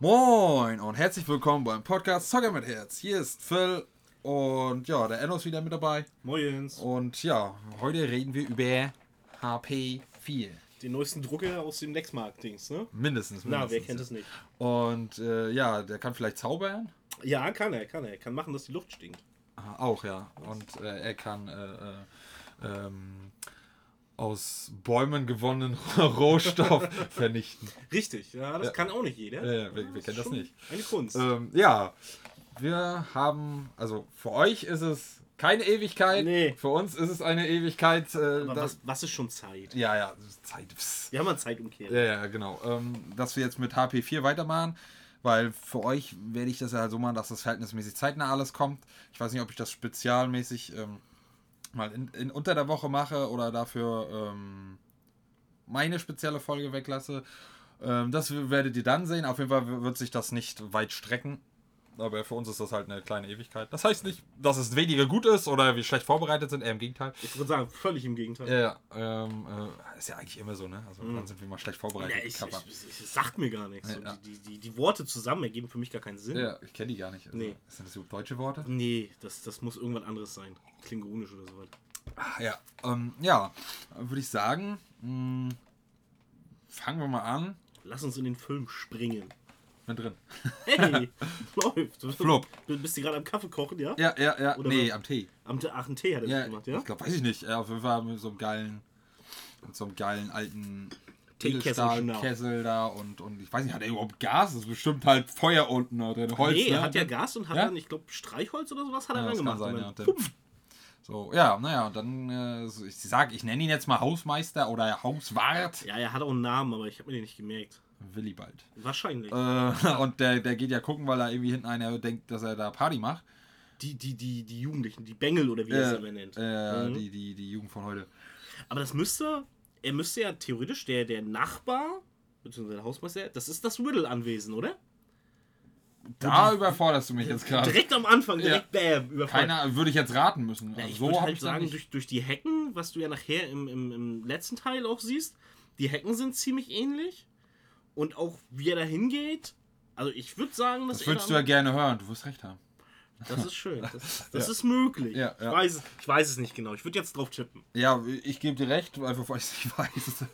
Moin und herzlich willkommen beim Podcast Zocker mit Herz. Hier ist Phil und ja, der Enno ist wieder mit dabei. Moins. Und ja, heute reden wir über HP 4. Den neuesten Drucker aus dem Nextmark-Dings, ne? Mindestens, mindestens. Na, wer kennt es nicht? Und äh, ja, der kann vielleicht zaubern. Ja, kann er, kann er. Er kann machen, dass die Luft stinkt. Ah, Auch, ja. Und äh, er kann äh, äh, ähm, aus Bäumen gewonnenen Rohstoff vernichten. Richtig, ja, das Ja. kann auch nicht jeder. Ja, wer, wer ist kennt das nicht? Eine Kunst. Ähm, ja, wir haben, also für euch ist es keine Ewigkeit. Nee. Für uns ist es eine Ewigkeit. Äh, Aber das, was, was ist schon Zeit? ja, ja, Zeit. Pss. Wir haben mal Zeitumkehr. Ja, ja, genau. Ähm, dass wir jetzt mit HP4 weitermachen, weil für euch werde ich das ja halt so machen, dass das verhältnismäßig zeitnah alles kommt. Ich weiß nicht, ob ich das spezialmäßig ähm, mal in, in, unter der Woche mache oder dafür ähm, meine spezielle Folge weglasse. Ähm, das werdet ihr dann sehen. Auf jeden Fall wird sich das nicht weit strecken. Aber für uns ist das halt eine kleine Ewigkeit. Das heißt nicht, dass es weniger gut ist oder wir schlecht vorbereitet sind, eher im Gegenteil. Ich würde sagen, völlig im Gegenteil. Ja, ja, ähm, äh, ist ja eigentlich immer so, ne? Also dann sind wir mal schlecht vorbereitet. Ja, ich, ich, ich, es sagt mir gar nichts. Ja. Die, die, die, die Worte zusammen ergeben für mich gar keinen Sinn. Ja, ich kenne die gar nicht. Also, Nee. Sind das überhaupt deutsche Worte? Nee, das, das muss irgendwas anderes sein. Klingonisch oder sowas. Ah, ja, ähm, ja, würde ich sagen, mh, fangen wir mal an. Lass uns in den Film springen. Mit drin. Hey, läuft. Du, Flop. Du bist hier gerade am Kaffee kochen, ja? Ja, ja, ja. Oder nee, was? am Tee. Am, ach, einen Tee hat er Ja, gemacht, ja? ich glaube, weiß ich nicht. Ja, auf jeden Fall mit so einem geilen, mit so einem geilen alten Teekessel. Edelstahlkessel da und, und ich weiß nicht, hat er überhaupt Gas? Das ist bestimmt halt Feuer unten da drin. Holz, nee, ne? er hat ja Gas und hat Ja? dann, ich glaube, Streichholz oder sowas hat er Ja, dann das kann gemacht. sein, ja. dann, dann- puff. So, ja, naja, und dann, äh, so, ich sag, ich nenne ihn jetzt mal Hausmeister oder Hauswart. ja, er hat auch einen Namen, aber ich habe mir den nicht gemerkt. Willibald. Wahrscheinlich. Äh, und der, der geht ja gucken, weil er irgendwie hinten einer denkt, dass er da Party macht. Die, die, die, die Jugendlichen, die Bengel oder wie er es Äh, immer nennt. äh, Mhm. die, die, die Jugend von heute. Aber das müsste, er müsste ja theoretisch der, der Nachbar, beziehungsweise der Hausmeister, das ist das Riddle-Anwesen, oder? Da überforderst du mich jetzt gerade. Direkt am Anfang, direkt bam, überfallen. Keiner würde ich jetzt raten müssen. Ja, Also ich so würde halt sagen, durch, durch die Hecken, was du ja nachher im, im, im letzten Teil auch siehst, die Hecken sind ziemlich ähnlich. Und auch wie er da hingeht, also ich würde sagen, dass Das würdest du ja gerne hören. Du wirst recht haben. Das ist schön. Das, das Ja. ist möglich. Ja, Ich, ja. weiß, es- ich weiß es nicht genau. Ich würde jetzt drauf tippen. Ja, ich gebe dir recht, einfach weil ich es nicht weiß.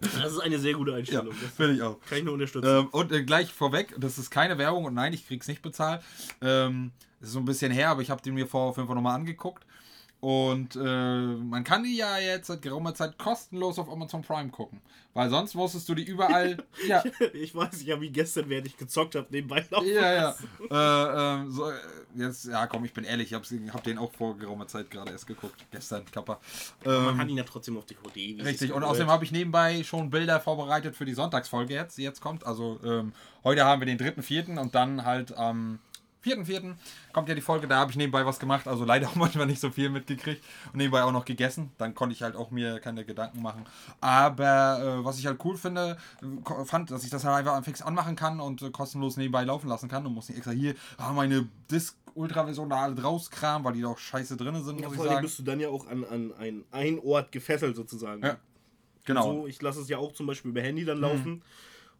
Das ist eine sehr gute ja, Einstellung. Das finde ich auch. kann ich nur unterstützen. Ähm, und äh, gleich vorweg, das ist keine Werbung und nein, ich krieg's nicht bezahlt. Ähm, ist so ein bisschen her, aber ich habe den mir vor auf jeden Fall nochmal angeguckt. Und äh, man kann die ja jetzt seit geraumer Zeit kostenlos auf Amazon Prime gucken. Weil sonst musstest du die überall. ja, Ich weiß ja, wie gestern, während ich gezockt habe, nebenbei laufen. ja, ja. lassen. Äh, ähm, so, äh, jetzt, ja, komm, ich bin ehrlich, ich habe hab den auch vor geraumer Zeit gerade erst geguckt. Gestern, Kappa. Man Ähm, hat ihn ja trotzdem auf DVD. wie es Richtig, und außerdem habe ich nebenbei schon Bilder vorbereitet für die Sonntagsfolge jetzt, die jetzt kommt. Also ähm, heute haben wir den 3.4. und dann halt am 4.4. kommt ja die Folge, da habe ich nebenbei was gemacht, also leider auch manchmal nicht so viel mitgekriegt und nebenbei auch noch gegessen. Dann konnte ich halt auch mir keine Gedanken machen. Aber äh, was ich halt cool finde, fand, dass ich das halt einfach fix anmachen kann und äh, kostenlos nebenbei laufen lassen kann und muss nicht extra hier ah, meine Disc Ultravision da alle rauskramen, weil die doch scheiße drin sind, Ja, muss ich sagen. bist du dann ja auch an, an ein, ein Ort gefesselt sozusagen. Ja, Genau. So, ich lasse es ja auch zum Beispiel über Handy dann laufen.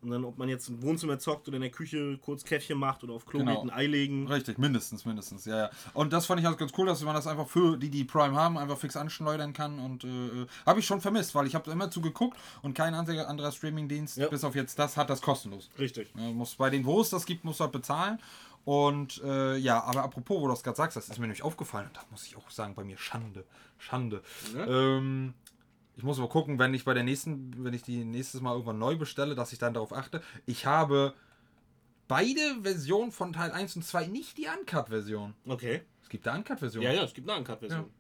Und dann, ob man jetzt im Wohnzimmer zockt oder in der Küche kurz Käffchen macht oder auf Klo Genau. geht, ein Ei legen. Richtig, mindestens, mindestens, ja, ja. Und das fand ich halt ganz cool, dass man das einfach für die, die Prime haben, einfach fix anschleudern kann. Und äh, habe ich schon vermisst, weil ich habe immer zugeguckt und kein anderer, anderer Streamingdienst, Ja. bis auf jetzt das, hat das kostenlos. Richtig. Ja, muss bei den, wo es das gibt, muss halt bezahlen. Und äh, ja, aber apropos, wo du das gerade sagst, das ist mir nämlich aufgefallen. Und da muss ich auch sagen, bei mir Schande. Schande. Ja. Ähm, ich muss mal gucken, wenn ich bei der nächsten, wenn ich die nächstes Mal irgendwann neu bestelle, dass ich dann darauf achte. Ich habe beide Versionen von Teil 1 und 2, nicht die Uncut-Version. Okay. Es gibt eine Uncut-Version. Ja, ja, es gibt eine Uncut-Version.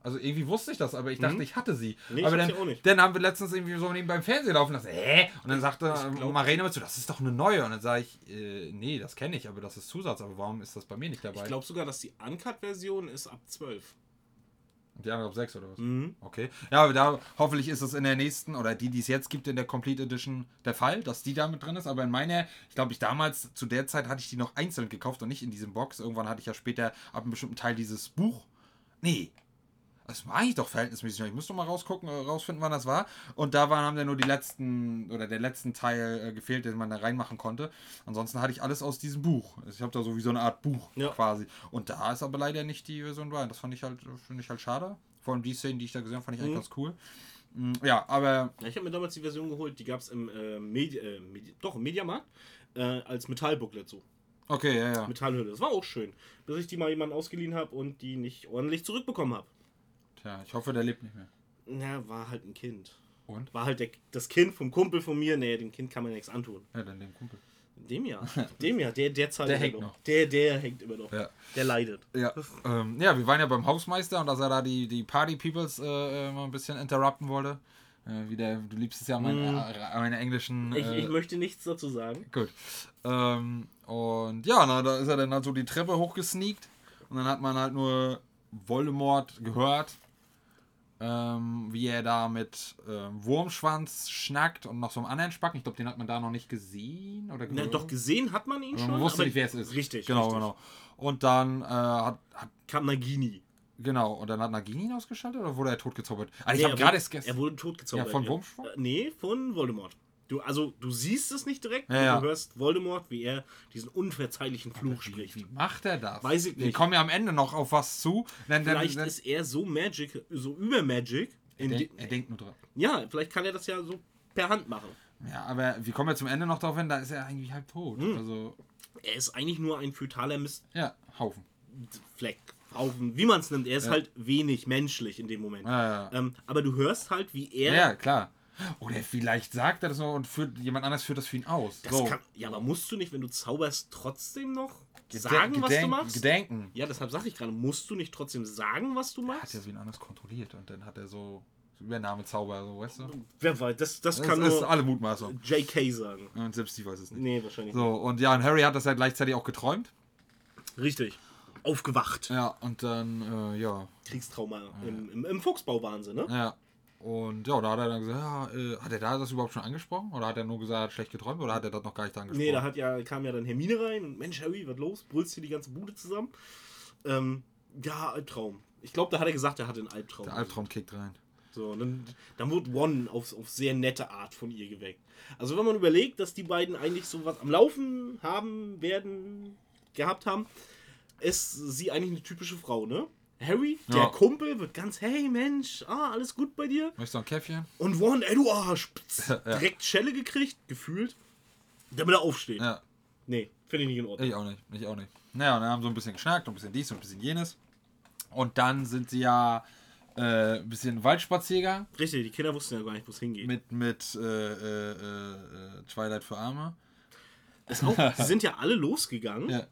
Also irgendwie wusste ich das, aber ich dachte, ich hatte sie. Mhm. Nee, ich aber dann, sie auch nicht. dann haben wir letztens irgendwie so neben beim Fernsehen laufen lassen. Hä? Und dann sagte Marina mit so, das ist doch eine neue. Und dann sage ich, äh, nee, das kenne ich, aber das ist Zusatz. Aber warum ist das bei mir nicht dabei? Ich glaube sogar, dass die Uncut-Version ist ab 12. Die andere ab 6 oder was? Mhm. Okay. Ja, aber da hoffentlich ist es in der nächsten oder die, die es jetzt gibt in der Complete Edition der Fall, dass die da mit drin ist. Aber in meiner, ich glaube, ich damals zu der Zeit hatte ich die noch einzeln gekauft und nicht in diesem Box. Irgendwann hatte ich ja später ab einem bestimmten Teil dieses Buch. Nee. Das war eigentlich doch verhältnismäßig. Ich muss doch mal rausgucken, äh, rausfinden, wann das war. Und da waren, haben dann nur die letzten oder der letzten Teil äh, gefehlt, den man da reinmachen konnte. Ansonsten hatte ich alles aus diesem Buch. Also ich habe da so wie so eine Art Buch Ja. quasi. Und da ist aber leider nicht die Version bei. Das fand ich halt, finde ich halt schade. Vor allem die Szenen, die ich da gesehen habe, fand ich eigentlich Mhm. ganz cool. Mm, Ja, aber Ja, ich habe mir damals die Version geholt, die gab es im, äh, Medi äh, Medi doch, im Mediamarkt äh, als Metallbooklet so. okay, ja, ja. Metallhülle. Das war auch schön. Bis ich die mal jemandem ausgeliehen habe und die nicht ordentlich zurückbekommen habe. Tja, ich hoffe, der lebt nicht mehr. Na, war halt ein Kind. Und? War halt der, das Kind vom Kumpel von mir. Nee, dem Kind kann man nichts antun. Ja, dann dem Kumpel. Dem ja. Dem ja. Der, der zahlt Der immer hängt noch. noch. Der, der hängt immer noch. Ja. Der leidet. Ja, ähm, ja, wir waren ja beim Hausmeister und dass er da die, die Party Peoples äh, äh, mal ein bisschen interrupten wollte. Äh, wie der, du liebst es ja, mein, äh, meine englischen. Mm. Ich, Äh, ich möchte nichts dazu sagen. Gut. Ähm, und ja, na, da ist er dann halt so die Treppe hochgesneakt. Und dann hat man halt nur Voldemort gehört, ähm, wie er da mit ähm, Wurmschwanz schnackt und noch so einem anderen Spacken. Ich glaube, den hat man da noch nicht gesehen oder Na, gehört. doch gesehen hat man ihn Aber schon. man wusste nicht, wer es ist. Richtig. Genau, richtig. genau. Und dann äh, hat, hat Kam Nagini. Genau, und dann hat Nagini ihn ausgeschaltet oder wurde er totgezaubert? Also ich Nee, habe er gerade erst gestern. Er wurde totgezaubert. Ja, von Wurmschwanz? Äh, nee, von Voldemort. Du, also, du siehst es nicht direkt, Ja, aber ja. du hörst Voldemort, wie er diesen unverzeihlichen Fluch Wie, spricht. wie macht er das? Weiß ich Wir nicht. kommen ja am Ende noch auf was zu. Denn, denn, Vielleicht denn, ist er so Magic, so über Magic. er, denk, er denkt nur dran. ja, vielleicht kann er das ja so per Hand machen. Ja, aber wir kommen ja zum Ende noch darauf hin, da ist er eigentlich halb tot. Hm. Also, Er ist eigentlich nur ein fetaler ja, Haufen. Mistfleck. Haufen, wie man es nimmt. Er ist Ja. halt wenig menschlich in dem Moment. Ja, ja. Ähm, aber du hörst halt, wie er. ja, klar. Oder vielleicht sagt er das noch und führt, jemand anders führt das für ihn aus. das so. kann, ja, aber musst du nicht, wenn du zauberst, trotzdem noch sagen, was du machst? Gedenken. Ja, deshalb sag ich gerade, musst du nicht trotzdem sagen, was du Hat machst? er so ihn anders kontrolliert und dann hat er so so Übernahmezauber, so, weißt du? Wer weiß, das, das, Das kann ist nur alle Mutmaßung. JK sagen. Und selbst die weiß es nicht. Nee, wahrscheinlich So, und ja, und Harry hat das ja gleichzeitig auch geträumt. nicht. Richtig. Aufgewacht. Ja, und dann, äh, ja, Kriegstrauma im, im, im Fuchsbau-Wahnsinn, ne? Ja. Und ja, da hat er dann gesagt, ja, äh, hat er da das überhaupt schon angesprochen? Oder hat er nur gesagt, er hat schlecht geträumt? Oder hat er das noch gar nicht angesprochen? Nee, da hat ja, kam ja dann Hermine rein und Mensch, Harry, was los? Brüllst hier die ganze Bude zusammen? Ähm, ja, Albtraum. Ich glaube, da hat er gesagt, er hatte einen Albtraum. Der Albtraum kickt rein. So, und dann, dann wurde One auf, auf sehr nette Art von ihr geweckt. Also wenn man überlegt, dass die beiden eigentlich so was am Laufen haben, werden, gehabt haben, ist sie eigentlich eine typische Frau, ne? Harry, der Ja. Kumpel, wird ganz, hey Mensch, ah, alles gut bei dir? Möchtest du ein Käffchen? Und One, ey du Arsch, Ja. direkt Schelle gekriegt, gefühlt, damit er aufsteht. Ja, Nee, finde ich nicht in Ordnung. ich auch nicht. Ich auch nicht. Naja, und dann haben sie ein bisschen geschnackt und ein bisschen dies und ein bisschen jenes. Und dann sind sie ja äh, ein bisschen Waldspaziergang Richtig, die Kinder wussten ja gar nicht, wo es hingeht. mit, mit äh, äh, äh, Twilight für Arme. Ist auch, sie sind ja alle losgegangen. Ja.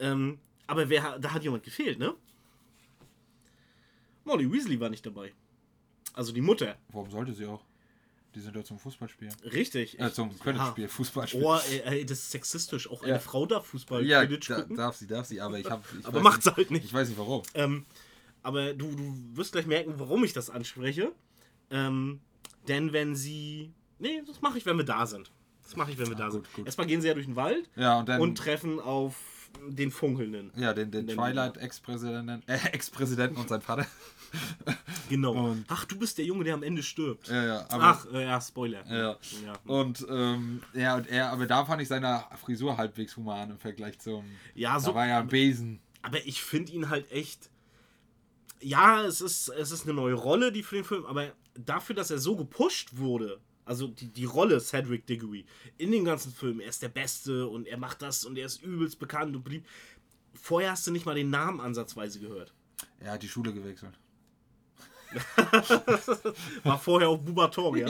Ähm, aber wer, da hat jemand gefehlt, ne? Molly Weasley war nicht dabei. Also die Mutter. Warum sollte sie auch? Die sind ja zum Fußballspiel. Richtig. Äh, zum Quidditch-Spiel, Fußballspiel. Oh, ey, ey, das ist sexistisch. Auch eine Ja. Frau darf Fußball ja, Quidditch da, gucken. darf sie, darf sie, aber ich habe. aber macht's halt nicht. Ich weiß nicht warum. Ähm, aber du, du wirst gleich merken, warum ich das anspreche. Ähm, denn wenn sie. Nee, das mache ich, wenn wir da sind. Das mache ich, wenn wir da gut, sind. gut. Erstmal gehen sie ja durch den Wald Ja, und dann. und treffen auf den Funkelnden. ja, den, den Den- Twilight-Ex-Präsidenten äh, Ex-Präsidenten und sein Vater. Genau. Und- Ach, du bist der Junge, der am Ende stirbt. Ja, ja, aber. Ach, äh, ja, Spoiler. Ja. ja. Und ähm, ja, und er, aber da fand ich seine Frisur halbwegs human im Vergleich zum. Ja, so. da war ja ein Besen. Aber ich finde ihn halt echt. Ja, es ist, es ist eine neue Rolle, die für den Film, aber dafür, dass er so gepusht wurde, also die, die Rolle Cedric Diggory in dem ganzen Film, er ist der Beste und er macht das und er ist übelst bekannt und beliebt. Vorher hast du nicht mal den Namen ansatzweise gehört. Er hat die Schule gewechselt. War vorher auf Bubator, ja?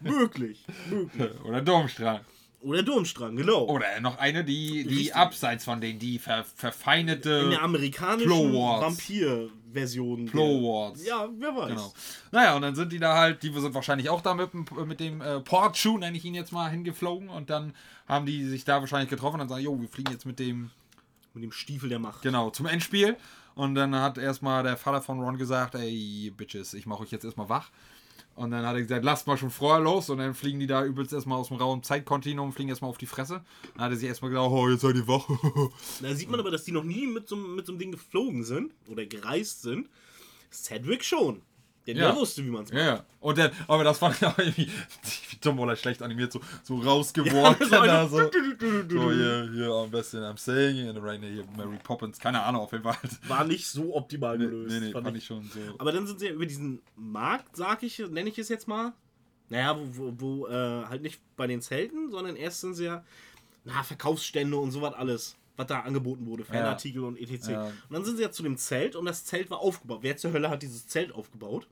Möglich, möglich. Oder Domstrahl. Oder Durmstrang, genau. Oder noch eine, die, die Richtig. abseits von denen, die ver, verfeinete In der amerikanischen. Vampir-Version. Flow Wards. Ja, wer weiß. Genau. Naja, und dann sind die da halt, die sind wahrscheinlich auch da mit, dem- mit dem äh, Portschuh, nenne ich ihn jetzt mal, hingeflogen und dann haben die sich da wahrscheinlich getroffen und sagen, jo, wir fliegen jetzt mit dem, Mit dem Stiefel der Macht. genau, zum Endspiel. Und dann hat erstmal der Vater von Ron gesagt, ey, Bitches, ich mache euch jetzt erstmal wach. Und dann hat er gesagt, lasst mal schon vorher los. Und dann fliegen die da übelst erstmal aus dem rauen Zeitkontinuum, fliegen erstmal auf die Fresse. Dann hat er sich erstmal gedacht, oh, jetzt seid ihr wach. Da sieht man aber, dass die noch nie mit so, mit so einem Ding geflogen sind oder gereist sind. Cedric schon. Denn Ja. der wusste, wie man es macht. Ja, ja. Und dann, aber das war ja irgendwie wie dumm oder schlecht animiert, so, so rausgeworfen. so da, eine- so, so hier, hier am besten I'm saying in the rain, hier Mary Poppins, keine Ahnung, auf jeden Fall. War nicht so optimal Nee, gelöst. nee, nee, fand fand ich. ich schon so. Aber dann sind sie ja über diesen Markt, sag ich, nenne ich es jetzt mal. Naja, wo, wo, wo äh, halt nicht bei den Zelten, sondern erst sind sie ja, na, Verkaufsstände und sowas alles, was da angeboten wurde, Fanartikel und etc. Ja. Und dann sind sie ja zu dem Zelt und das Zelt war aufgebaut. Wer zur Hölle hat dieses Zelt aufgebaut?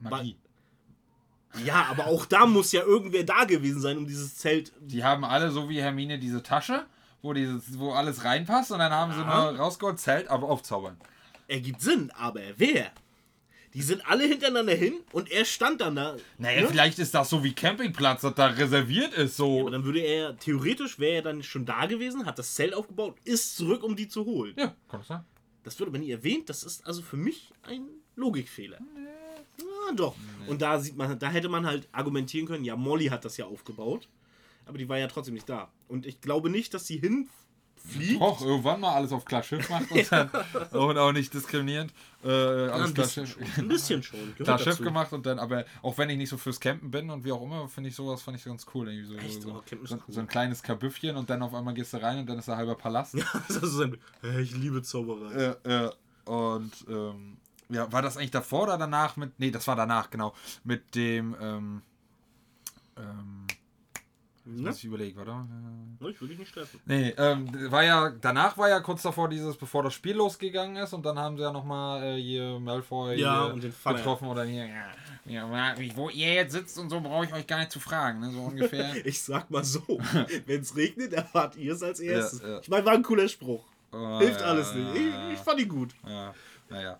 Magie. Ja, aber auch da muss ja irgendwer da gewesen sein, um dieses Zelt. Die haben alle so wie Hermine diese Tasche, wo, dieses, wo alles reinpasst und dann haben sie Ja. nur rausgeholt, Zelt, aber aufzaubern. Ergibt Sinn, aber wer? Die sind alle hintereinander hin und er stand dann da. Naja, ne? vielleicht ist das so wie Campingplatz, das da reserviert ist, so. Aber dann würde er, theoretisch wäre er dann schon da gewesen, hat das Zelt aufgebaut, ist zurück, um die zu holen. Ja, kann das sein? Das wird aber nie erwähnt, das ist also für mich ein Logikfehler. Ja, doch. Und da sieht man, da hätte man halt argumentieren können, ja, Molly hat das ja aufgebaut, aber die war ja trotzdem nicht da. Und ich glaube nicht, dass sie hinfliegt. Doch, irgendwann mal alles auf klar Schiff macht und dann und auch nicht diskriminierend. Äh, Ja, alles ein, klar bisschen schon, ein bisschen schon. Gehört klar Schiff dazu. gemacht und dann, aber auch wenn ich nicht so fürs Campen bin und wie auch immer, finde ich sowas fand ich ganz cool. Irgendwie so, Echt? so, Oh, so, cool. so ein kleines Kabüffchen und dann auf einmal gehst du rein und dann ist da halber Palast. Das ist so ein, ich liebe Zauberei. äh, äh, und ähm, ja, war das eigentlich davor oder danach mit. Nee, das war danach, genau. Mit dem, ähm, ähm, Ne? muss ich überlegen, oder? Ich will dich nicht stressen. Nee, ähm, war ja, danach war ja kurz davor dieses, bevor das Spiel losgegangen ist und dann haben sie ja nochmal äh, hier Malfoy Ja, hier und den Vater. getroffen oder hier, ja, ja, wo ihr jetzt sitzt und so brauche ich euch gar nicht zu fragen, ne, so ungefähr. Ich sag mal so, wenn es regnet, erfahrt ihr es als erstes. Ja, ja. Ich meine, war ein cooler Spruch. Oh, Hilft alles nicht. Ich, ich fand ihn gut. Ja, naja.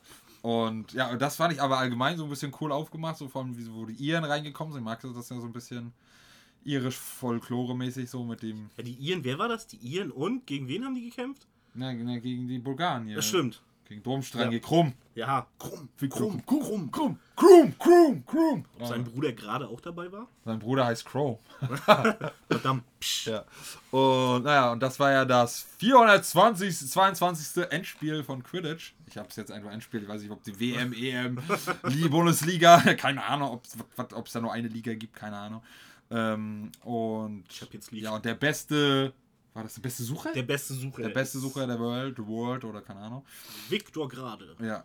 Und ja, das fand ich aber allgemein so ein bisschen cool aufgemacht, so vor allem, wie so, wo die Iren reingekommen sind. Magst du das ja so ein bisschen irisch-Folklore-mäßig so mit dem, Ja, die Iren, wer war das? Die Iren und? Gegen wen haben die gekämpft? na, na, gegen die Bulgaren hier. Das stimmt. Gegen Durmstrang, Ja. Krumm. Ja, krumm, Wie krumm, krumm, krumm. Krumm, Krumm, Krumm, Krumm. Ob sein Bruder gerade auch dabei war? Sein Bruder heißt Crow. Verdammt. Ja. Und naja, und das war ja das 420. 22. Endspiel von Quidditch. Ich habe es jetzt einfach Endspiel, ich weiß nicht, ob die WM, EM, Li- Bundesliga, keine Ahnung, ob es da nur eine Liga gibt, keine Ahnung. Ähm, und Ich hab jetzt Lied. ja, und der beste, war das der beste Sucher? Der beste Sucher. Der beste Sucher der Welt, the World oder keine Ahnung. Viktor Gerade. Ja.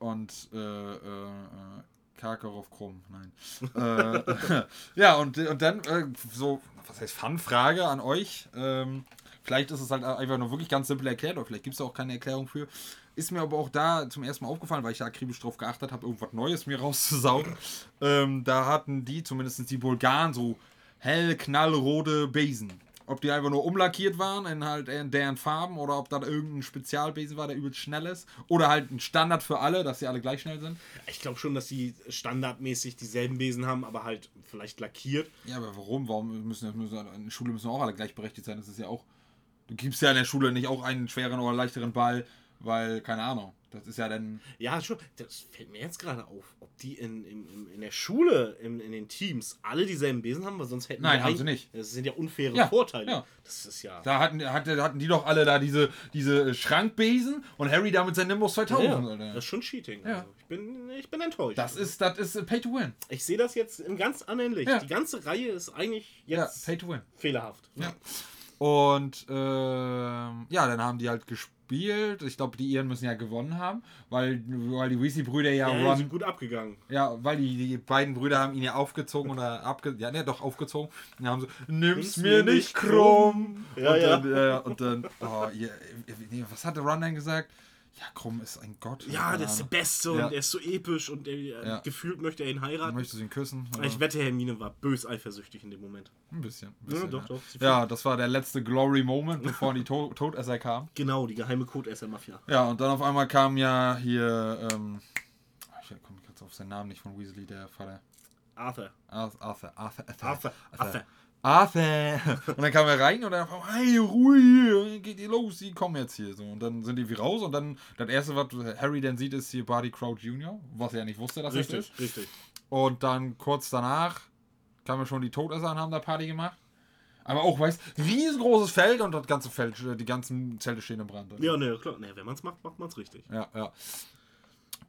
Und äh, äh, äh, Karkaroff Krumm, nein. äh, ja, und, und dann äh, so, was heißt Fun-Frage an euch. Ähm, vielleicht ist es halt einfach nur wirklich ganz simpel erklärt, oder vielleicht gibt es auch keine Erklärung für. Ist mir aber auch da zum ersten Mal aufgefallen, weil ich da akribisch drauf geachtet habe, irgendwas Neues mir rauszusaugen. ähm, da hatten die, zumindest die Bulgaren, so hell knallrote Besen. Ob die einfach nur umlackiert waren in halt in deren Farben oder ob da irgendein Spezialbesen war, der übelst schnell ist. Oder halt ein Standard für alle, dass sie alle gleich schnell sind. Ich glaube schon, dass sie standardmäßig dieselben Besen haben, aber halt vielleicht lackiert. Ja, aber warum? Warum müssen, müssen in der Schule müssen auch alle gleichberechtigt sein? Das ist ja auch. Du gibst ja in der Schule nicht auch einen schweren oder leichteren Ball, weil, keine Ahnung. Das ist ja dann. Ja, schon. Das fällt mir jetzt gerade auf. Ob die in, in, in- der Schule, in, in den Teams, alle dieselben Besen haben, weil sonst hätten Nein, wir haben sie nicht. Das sind ja unfaire Ja, Vorteile. ja. Das ist ja. Da hatten, hatte, hatten die doch alle da diese, diese Schrankbesen und Harry da mit seinem Nimbus 2000. Ja, das ist schon Cheating. Ja. Also ich, bin, ich bin enttäuscht. Das ist, das ist äh, Pay to Win. ich sehe das jetzt im ganz anderen Licht. Die ganze Reihe ist eigentlich Ja, jetzt Pay to Win. fehlerhaft. Ja. Und ähm, ja, dann haben die halt gespielt. Ich glaube, die Iren müssen ja gewonnen haben, weil, weil die Weasley-Brüder ja, Ja, Ron. sind gut abgegangen. Ja, weil die, die beiden Brüder haben ihn ja aufgezogen oder abge. Ja, ne, doch aufgezogen. Und dann haben so, nimm's mir mir nicht nicht krumm. Ja, und ja. Dann, ja. Und dann, oh, ihr, was hatte Ron denn gesagt? Ja, Krumm ist ein Gott. Ja, der ist der. Beste Ja. und er ist so episch und er, Ja. gefühlt möchte er ihn heiraten. Möchtest du ihn küssen? oder? Ich wette, Hermine war bös eifersüchtig in dem Moment. Ein bisschen. Ein Ja, bisschen doch, doch. Sie Ja, das war der letzte Glory Moment, bevor die to Todesser kamen. Genau, die geheime Codesser-Mafia. Ja, und dann auf einmal kam ja hier, ähm, ich komme jetzt auf seinen Namen nicht von Weasley, der Vater. Arthur. Arthur, Arthur, Arthur, Arthur. Arthur. Arthur. Und dann kam er rein und dann hey, Ruhe, geht ihr los, die kommen jetzt hier. So, und dann sind die wie raus und dann, das erste, was Harry dann sieht, ist hier Barty Crouch Jr., was er ja nicht wusste, dass das Richtig, ist. richtig. Und dann kurz danach kamen schon die Todesser und haben da Party gemacht. Aber auch, weißt riesengroßes Feld und das ganze Feld, die ganzen Zelte stehen im Brand. Ja, ne, klar. Ne, wenn man es macht, macht man es richtig. Ja, ja.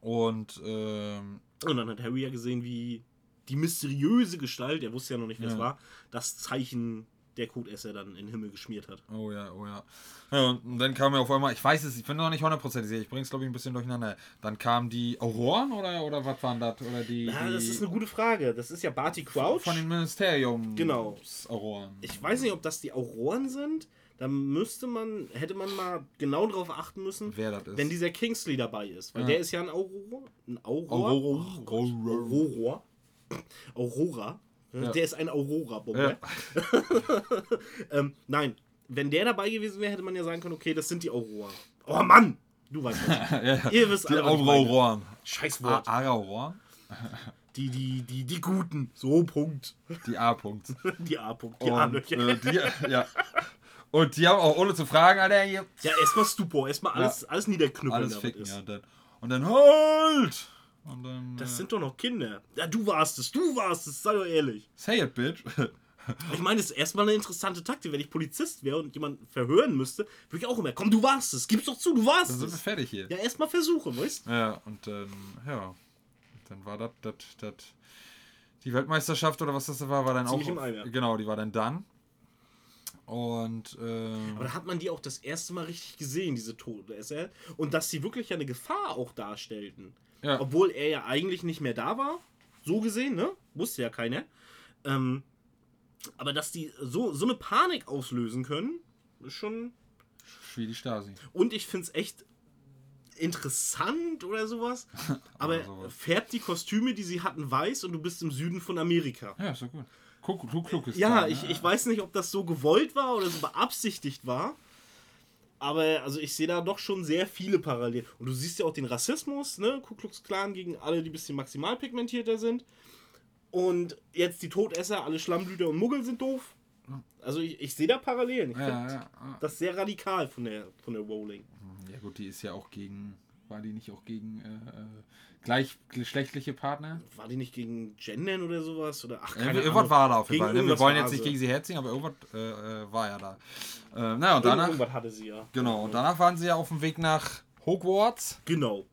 Und, ähm, Und dann hat Harry ja gesehen, wie die mysteriöse Gestalt, er wusste ja noch nicht, wer es Ja. war, das Zeichen der Codesser dann in den Himmel geschmiert hat. oh ja, oh ja. ja und dann kam ja auf einmal, ich weiß es, ich bin noch nicht hundertprozentig sicher, ich bring's glaube ich ein bisschen durcheinander. Dann kamen die Auroren oder, oder was waren das? Oder die, Ja, die das ist eine gute Frage. Das ist ja Barty Crouch. von dem Ministerium. Genau. Auroren. Ich weiß nicht, ob das die Auroren sind. Da müsste man, hätte man mal genau drauf achten müssen, Wer das ist. wenn dieser Kingsley dabei ist. Weil Ja. der ist ja ein Aurora. Ein Aurora. Aurora. Oh Gott. Aurora. Aurora. Ja. Der ist ein Aurora-Bomber. ähm, nein, wenn der dabei gewesen wäre, hätte man ja sagen können, okay, das sind die Auroren. Oh Mann! Du weißt was. ja, ja. Ihr wisst Die alle. Auroren. Scheiß Wort. Auroren? Die, die, die, die Guten. So, Punkt. Die A-Punkt. Die A-Punkt. Die Und, A-Löcher. äh, die, ja. Und die haben auch ohne zu fragen, Alter, hier Ja, erstmal Stupor. Erstmal alles, alles niederknüppeln. alles ficken. Ja, und, dann, und dann halt! Dann. Das äh, sind doch noch Kinder. Ja, du warst es, du warst es, sei doch ehrlich. Say it, bitch. Ich meine, das ist erstmal eine interessante Taktik. Wenn ich Polizist wäre und jemanden verhören müsste, würde ich auch immer, komm, du warst es, gib's doch zu, du warst Dann sind wir es. fertig hier. Ja, erstmal versuchen, weißt Ja, und dann, ja. Dann war das, das, das. Die Weltmeisterschaft oder was das war, war dann Ziemlich auch. im Eimer. Genau, die war dann dann. Und, ähm, Aber da hat man die auch das erste Mal richtig gesehen, diese Todesser. Und dass sie wirklich eine Gefahr auch darstellten. Ja. Obwohl er ja eigentlich nicht mehr da war. So gesehen, ne? Wusste ja keiner. Ähm, aber dass die so, so eine Panik auslösen können, ist schon. wie die Stasi. Und ich finde es echt interessant oder sowas. Aber Oder sowas. färbt die Kostüme, die sie hatten, weiß und du bist im Süden von Amerika. Ja, ist doch gut. Guck ist Ja, da, ich, ne? ich weiß nicht, ob das so gewollt war oder so beabsichtigt war. Aber also ich sehe da doch schon sehr viele Parallelen. Und du siehst ja auch den Rassismus, ne? Ku Klux Klan gegen alle, die ein bisschen maximal pigmentierter sind. Und jetzt die Todesser, alle Schlammblüter und Muggel sind doof. Also ich, ich sehe da Parallelen. Ich Ja, finde ja, ja. das sehr radikal von der, von der Rowling. Ja gut, die ist ja auch gegen, war die nicht auch gegen äh, äh, gleichgeschlechtliche Partner? War die nicht gegen Gendern oder sowas? Oder ach, keine irgendwas Ahnung. war da auf jeden Fall. Ne? Wir wollen jetzt nicht gegen sie herziehen, aber irgendwas äh, äh, war ja da. Äh, naja, und danach, Irgendwas hatte sie ja. genau, und danach waren sie ja auf dem Weg nach Hogwarts. Genau.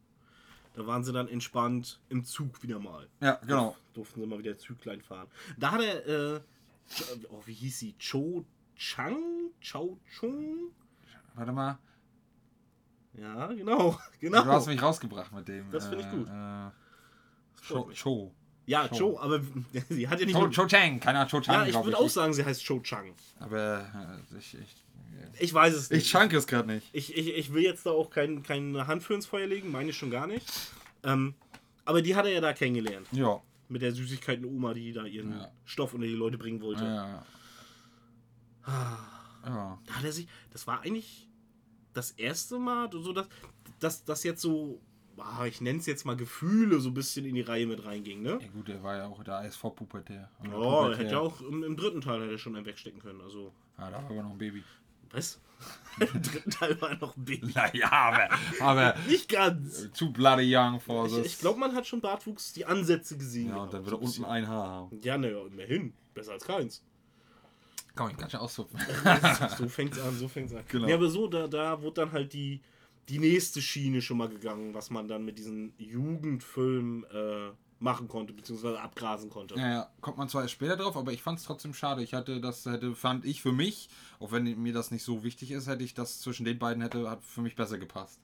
Da waren sie dann entspannt im Zug wieder mal. Ja, genau. Durften sie mal wieder Züglein fahren. Da hat er, äh, oh, wie hieß sie? Cho Chang? Chao Chung? Warte mal, Ja, genau. genau. du hast mich rausgebracht mit dem. Das finde ich gut. Äh, Cho, ja, Cho. Aber sie hat ja nicht. Cho, Cho Chang, keiner Cho Chang, ja, ich würde auch sagen, sie heißt Cho Chang. Aber äh, ich, ich, Ich weiß es nicht. ich schanke es gerade nicht. Ich, ich, ich will jetzt da auch kein, keine Hand für ins Feuer legen, meine ich schon gar nicht. Ähm, aber die hat er ja da kennengelernt. Ja. Mit der Süßigkeiten-Oma, die da ihren Ja. Stoff unter die Leute bringen wollte. Ja. Ja. Da hat er sich. Das war eigentlich das erste Mal, so dass, dass das jetzt so. ah, Ich nenne es jetzt mal Gefühle so ein bisschen in die Reihe mit reinging, ne? Ja gut, der war ja auch da ist vor Pubertär. Ja, er hätte ja auch im, im dritten Teil hätte er schon einen wegstecken können. Also, Ja, da war aber noch ein Baby. was? Im dritten Teil war er noch ein Baby. Naja, aber, aber Nicht ganz. too bloody young for Ich, this. ich glaube, man hat schon Bartwuchs die Ansätze gesehen. Ja, und dann wird er unten ein Haar haben. Ja, naja, immerhin. Besser als keins. Komm, ich kann schon aussuchen. So fängt's an, so fängt's an. Genau. Ja, aber so, da, da wurde dann halt die, die nächste Schiene schon mal gegangen, was man dann mit diesen Jugendfilmen äh, machen konnte, beziehungsweise abgrasen konnte. Ja, ja, kommt man zwar erst später drauf, aber ich fand es trotzdem schade. Ich hatte das, hätte, fand ich für mich, auch wenn mir das nicht so wichtig ist, hätte ich das zwischen den beiden hätte, hat für mich besser gepasst.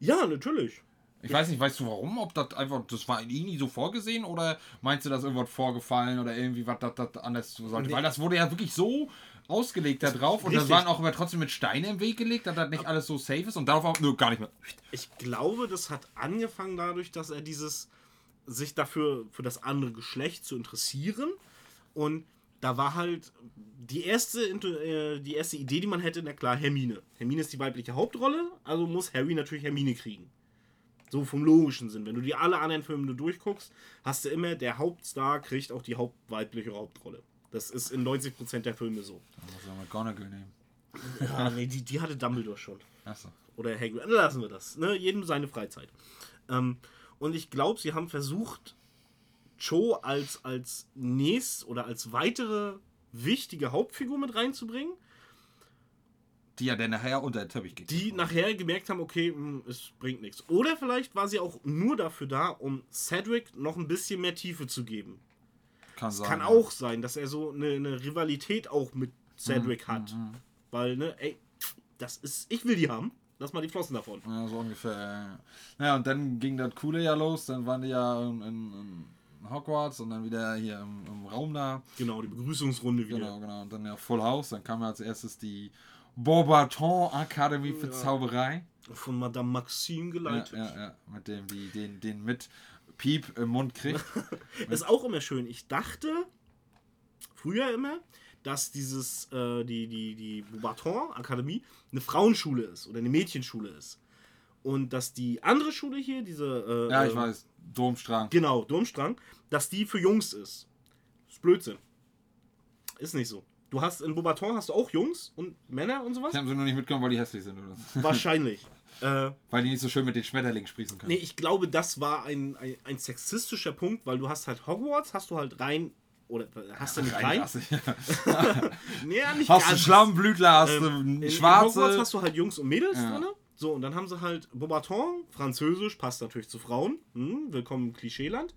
Ja, natürlich. Ich weiß nicht, weißt du warum? Ob das einfach, das war eh nie so vorgesehen oder meinst du, dass irgendwas vorgefallen oder irgendwie was das, anders so sollte? Nee. Weil das wurde ja wirklich so ausgelegt da drauf und das waren auch aber trotzdem mit Steine im Weg gelegt, dass das nicht alles so safe ist und darauf auch nur gar nicht mehr. Ich glaube, das hat angefangen dadurch, dass er dieses sich dafür für das andere Geschlecht zu interessieren und da war halt die erste äh, die erste Idee, die man hätte, na klar, Hermine. Hermine ist die weibliche Hauptrolle, also muss Harry natürlich Hermine kriegen. So vom logischen Sinn. Wenn du dir alle anderen Filme nur durchguckst, hast du immer, der Hauptstar kriegt auch die hauptweibliche Hauptrolle. Das ist in 90% der Filme so. Da muss man McGonagall nehmen. Ja, nee, die, die hatte Dumbledore schon. Achso. Oder Hagrid. Lassen wir das. Ne? Jedem seine Freizeit. Ähm, und ich glaube, sie haben versucht, Cho als, als nächst oder als weitere wichtige Hauptfigur mit reinzubringen, Die ja dann nachher unter den Teppich geht. die nachher gemerkt haben, okay, mh, es bringt nichts. Oder vielleicht war sie auch nur dafür da, um Cedric noch ein bisschen mehr Tiefe zu geben. kann sein. kann ja. auch sein, dass er so eine, eine Rivalität auch mit Cedric hat. Weil, ne, ey, das ist, ich will die haben. Lass mal die Flossen davon. Ja, so ungefähr. ja, ja. Naja, und dann ging das Coole ja los. Dann waren die ja in, in, in Hogwarts und dann wieder hier im, im Raum da. Genau, die Begrüßungsrunde wieder. Genau, genau. Und dann ja Full House. Dann kam ja als erstes die Beaubaton Academy für Zauberei. Von Madame Maxime Ja, geleitet. ja, ja. Mit dem, die den, den mit Piep im Mund kriegt. Ist auch immer schön. Ich dachte früher immer, dass dieses, äh, die, die, die Beaubaton Akademie eine Frauenschule ist oder eine Mädchenschule ist. Und dass die andere Schule hier, diese. Äh, ja, ich äh, weiß. Domstrang. Genau, Durmstrang, dass die für Jungs ist. Das ist Blödsinn. Ist nicht so. Du hast in Beaubaton hast du auch Jungs und Männer und sowas? Ich habe sie nur nicht mitgenommen, weil die hässlich sind. Oder? so. Wahrscheinlich. äh, Weil die nicht so schön mit den Schmetterlingen sprießen können. Nee, ich glaube, das war ein, ein, ein sexistischer Punkt, weil du hast halt Hogwarts, hast du halt rein, oder hast du nicht rein? Rasse. Nee, ja, nicht Hast du. Schlammblütler, hast Ähm, du in, in schwarze. Hogwarts hast du halt Jungs und Mädels Ja. drin. So, und dann haben sie halt Beaubaton, Französisch, passt natürlich zu Frauen. Hm, willkommen im Klischeeland.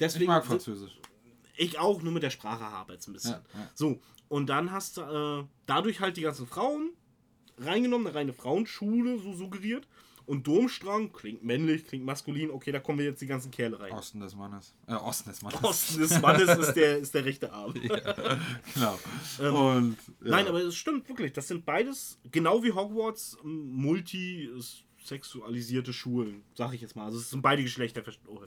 Deswegen ich mag Französisch. Ich auch, nur mit der Sprache habe jetzt ein bisschen. Ja. So, und dann hast du äh, dadurch halt die ganzen Frauen reingenommen, eine reine Frauenschule so suggeriert. Und Domstrang klingt männlich, klingt maskulin. Okay, da kommen wir jetzt die ganzen Kerle rein. Osten des Mannes. Äh, Osten des Mannes. Osten des Mannes ist der, ist der rechte Arm. Genau. Und ja. Nein, aber es stimmt wirklich. Das sind beides, genau wie Hogwarts, multisexualisierte Schulen, sag ich jetzt mal. Also es sind beide Geschlechter. Oh,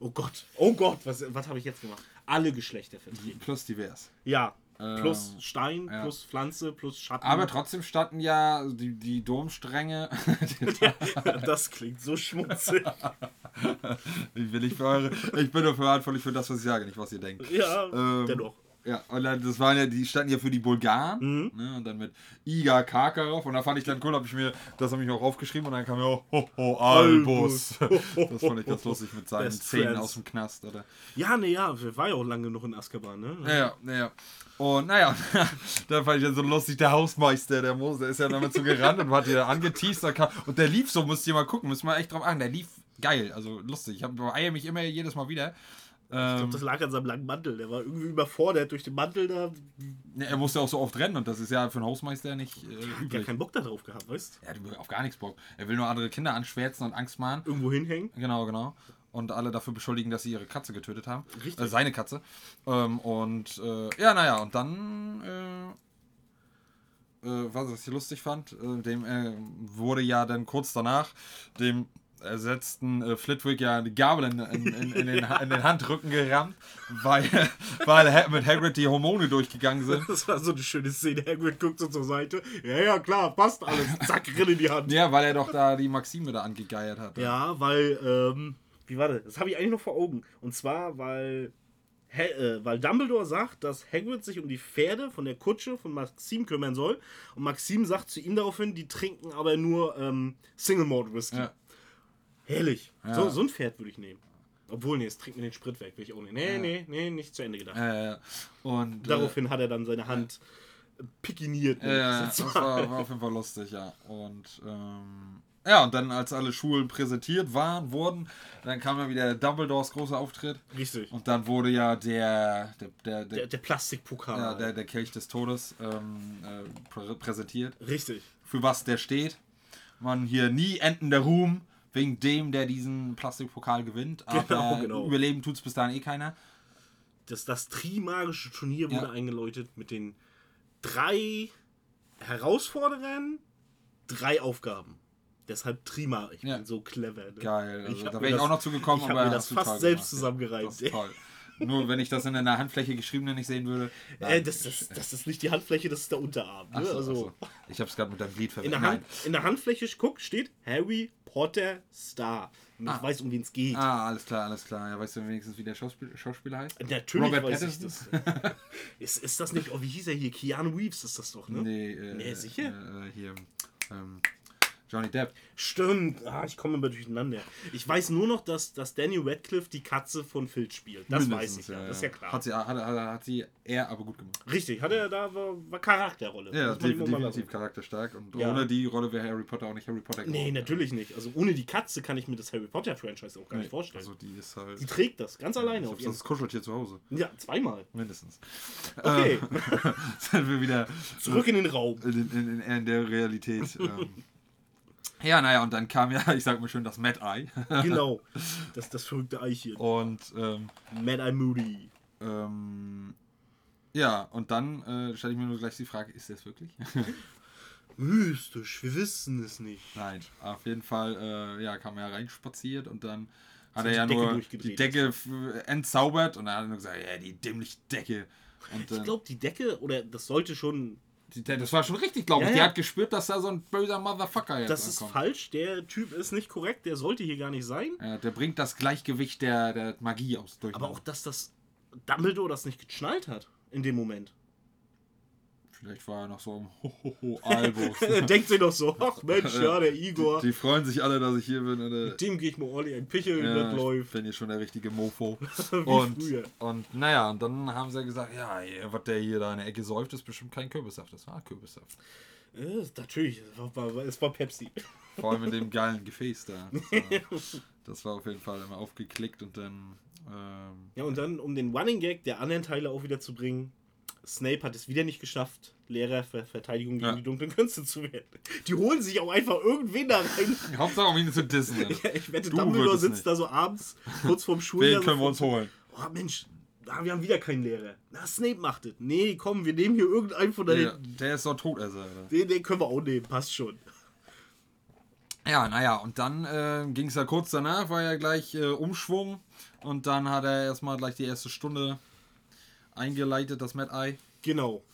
oh Gott, oh Gott, was, was habe ich jetzt gemacht? Alle Geschlechter vertreten. plus divers. Ja, Ähm, plus Stein, ja. plus Pflanze, plus Schatten. Aber trotzdem standen ja die, die Domstränge. das klingt so schmutzig. ich will nicht für eure. Ich bin nur verantwortlich für das, was ich sage, nicht was ihr denkt. ja, Ähm, dennoch. Ja, und dann, das waren ja, die standen ja für die Bulgaren, Mhm. ne, und dann mit Iga Karkaroff, und da fand ich dann cool, habe ich mir, das habe ich mir auch aufgeschrieben, und dann kam ja auch, ho, ho, Albus. das fand ich ganz lustig mit seinen Best Zähnen friends. aus dem Knast, oder? Ja, ne, ja, wir war ja auch lange genug in Azkaban, ne? Naja, naja. Und naja, da fand ich dann so lustig, der Hausmeister, der Mose, ist ja damit so gerannt und hat hier angeteased, und der lief so, musst ihr mal gucken, müssen wir echt drauf achten, der lief geil, also lustig, ich habe eier mich immer jedes Mal wieder. Ich Ähm, glaub, das lag an seinem langen Mantel. Der war irgendwie überfordert durch den Mantel da. ja, er musste auch so oft rennen und das ist ja für einen Hausmeister nicht äh, Hat ja üblich. keinen Bock da drauf gehabt, weißt Er hat auf gar nichts Bock. Er will nur andere Kinder anschwärzen und Angst machen. Irgendwo hinhängen. Genau, genau. Und alle dafür beschuldigen, dass sie ihre Katze getötet haben. Richtig. Äh, seine Katze. Ähm, und äh, ja, naja, und dann, äh, äh, was ich lustig fand, äh, dem äh, wurde ja dann kurz danach dem ersetzten Flitwick ja die Gabel in, in, in, in, den, in den Handrücken gerammt, weil, weil mit Hagrid die Hormone durchgegangen sind. Das war so eine schöne Szene. Hagrid guckt so zur Seite. Ja, ja, klar, passt alles. Zack, Grill in die Hand. Ja, weil er doch da die Maxime da angegeiert hat. Ja, weil, ähm, wie war das? Das habe ich eigentlich noch vor Augen. Und zwar, weil, äh, weil Dumbledore sagt, dass Hagrid sich um die Pferde von der Kutsche von Maxim kümmern soll. Und Maxim sagt zu ihm daraufhin, die trinken aber nur ähm, Single Malt Whisky. Ja. Herrlich. Ja. So, so ein Pferd würde ich nehmen. Obwohl, nee, es trinkt mir den Sprit weg, will ich auch nicht. Nee, nee, nee, nicht zu Ende gedacht. Äh, und, äh, Daraufhin hat er dann seine Hand pikiniert. Ja, ja, Das war, war auf jeden Fall lustig, ja. Und ähm, ja, und dann, als alle Schulen präsentiert waren, wurden, dann kam ja wieder Dumbledores großer Auftritt. Richtig. Und dann wurde ja der, der, der, der, Der, der Plastikpokal. ja, der, der Kelch des Todes ähm, äh, prä präsentiert. Richtig. Für was der steht. Man hier nie endender Ruhm wegen dem, der diesen Plastikpokal gewinnt. Aber Genau, genau. überleben tut es bis dahin eh keiner. Das, das Trimagische Turnier wurde Ja. eingeläutet mit den drei Herausforderungen, drei Aufgaben. Deshalb Trima, ich Ja. bin so clever. Ne? Geil. Also, da wäre ich das- auch noch zugekommen, Ich habe mir das fast selbst gemacht. zusammengereimt. Das ist toll. Nur wenn ich das in einer Handfläche geschriebene nicht sehen würde. Äh, das, das, das ist nicht die Handfläche, das ist der Unterarm. Ne? So, also, so. Ich habe es gerade mit deinem Glied in, verwendet. der Hand, in der Handfläche, guck, steht Harry Potter Star. Und ich Ah. weiß, um wen es geht. Ah, alles klar, alles klar. Ja, weißt du wenigstens, wie der Schauspiel Schauspieler heißt? Natürlich Robert weiß Pattinson? ich das. ist, ist das nicht, oh, wie hieß er hier? Keanu Reeves ist das doch, ne? Nee, äh, Nee, sicher? Äh, hier, ähm, Johnny Depp. Stimmt, ah, ich komme immer durcheinander. Ich weiß nur noch, dass, dass Daniel Radcliffe die Katze von Filch spielt. Das weiß ich, ja, das ist ja klar. Hat sie, hat, hat, hat sie er aber gut gemacht. Richtig, hat er da war, war Charakterrolle. Ja, mal definitiv charakterstark. Und Ja. ohne die Rolle wäre Harry Potter auch nicht Harry Potter Nee, geworden. natürlich nicht. Also ohne die Katze kann ich mir das Harry Potter Franchise auch gar Nee, nicht vorstellen. Also die ist halt. die trägt das ganz alleine ich auf ihren... das kuschelt hier zu Hause. Ja, zweimal. Mindestens. Okay, Sind wir wieder zurück in den Raum. in, in, in, in der Realität. ähm. Ja, naja, und dann kam ja, ich sag mal schön, das Mad Eye. Genau. Das, das verrückte Eichchen. Und ähm, Mad Eye Moody. ähm, ja, und dann äh, stelle ich mir nur gleich die Frage, ist das wirklich? Mystisch, wir wissen es nicht. Nein, auf jeden Fall, äh, ja, kam er reinspaziert und dann hat er ja Decke nur die Decke entzaubert und dann hat er nur gesagt, ja, die dämliche Decke. Und, Ich äh, glaube, die Decke, oder das sollte schon das war schon richtig, glaube ich. Ja, Die ja. hat gespürt, dass da so ein böser Motherfucker jetzt Das ist ankommt. falsch, der Typ ist nicht korrekt, der sollte hier gar nicht sein. Ja, der bringt das Gleichgewicht der, der Magie aus durch. Aber auch, dass das Dumbledore das nicht geschnallt hat in dem Moment. Vielleicht war er noch so im Hohoho-Albus. Er denkt sich noch so, ach Mensch, ja, der Igor. Die freuen sich alle, dass ich hier bin. Oder? Mit dem gehe ich mal ordentlich ein Pichel, Ja, das ich läuft. bin hier schon der richtige Mofo. Wie und, früher. und naja, und dann haben sie gesagt, ja, was der hier da in der Ecke säuft, ist bestimmt kein Kürbissaft. Das war Kürbissaft. Äh, natürlich, es war, war, es war Pepsi. Vor allem in dem geilen Gefäß da. Das war, das war auf jeden Fall immer aufgeklickt und dann. Ähm, Ja, und dann, um den Running Gag der anderen Teile auch wieder zu bringen, Snape hat es wieder nicht geschafft, Lehrer für Verteidigung gegen Ja. die dunklen Künste zu werden. Die holen sich auch einfach irgendwen da rein. Hauptsache, um ihn zu dissen. Ja, ich wette, Du Dumbledore sitzt nicht. da so abends, kurz vorm Schuljahr. Den können wir uns holen. Oh Mensch, ah, wir haben wieder keinen Lehrer. Na, Snape macht es. Nee, komm, wir nehmen hier irgendeinen von da Der, hinten. der ist doch Todesser. Alter. Den, den können wir auch nehmen, passt schon. Ja, naja, und dann äh, ging es ja kurz danach, war ja gleich äh, Umschwung und dann hat er erstmal gleich die erste Stunde eingeleitet, das Mad Eye. Genau.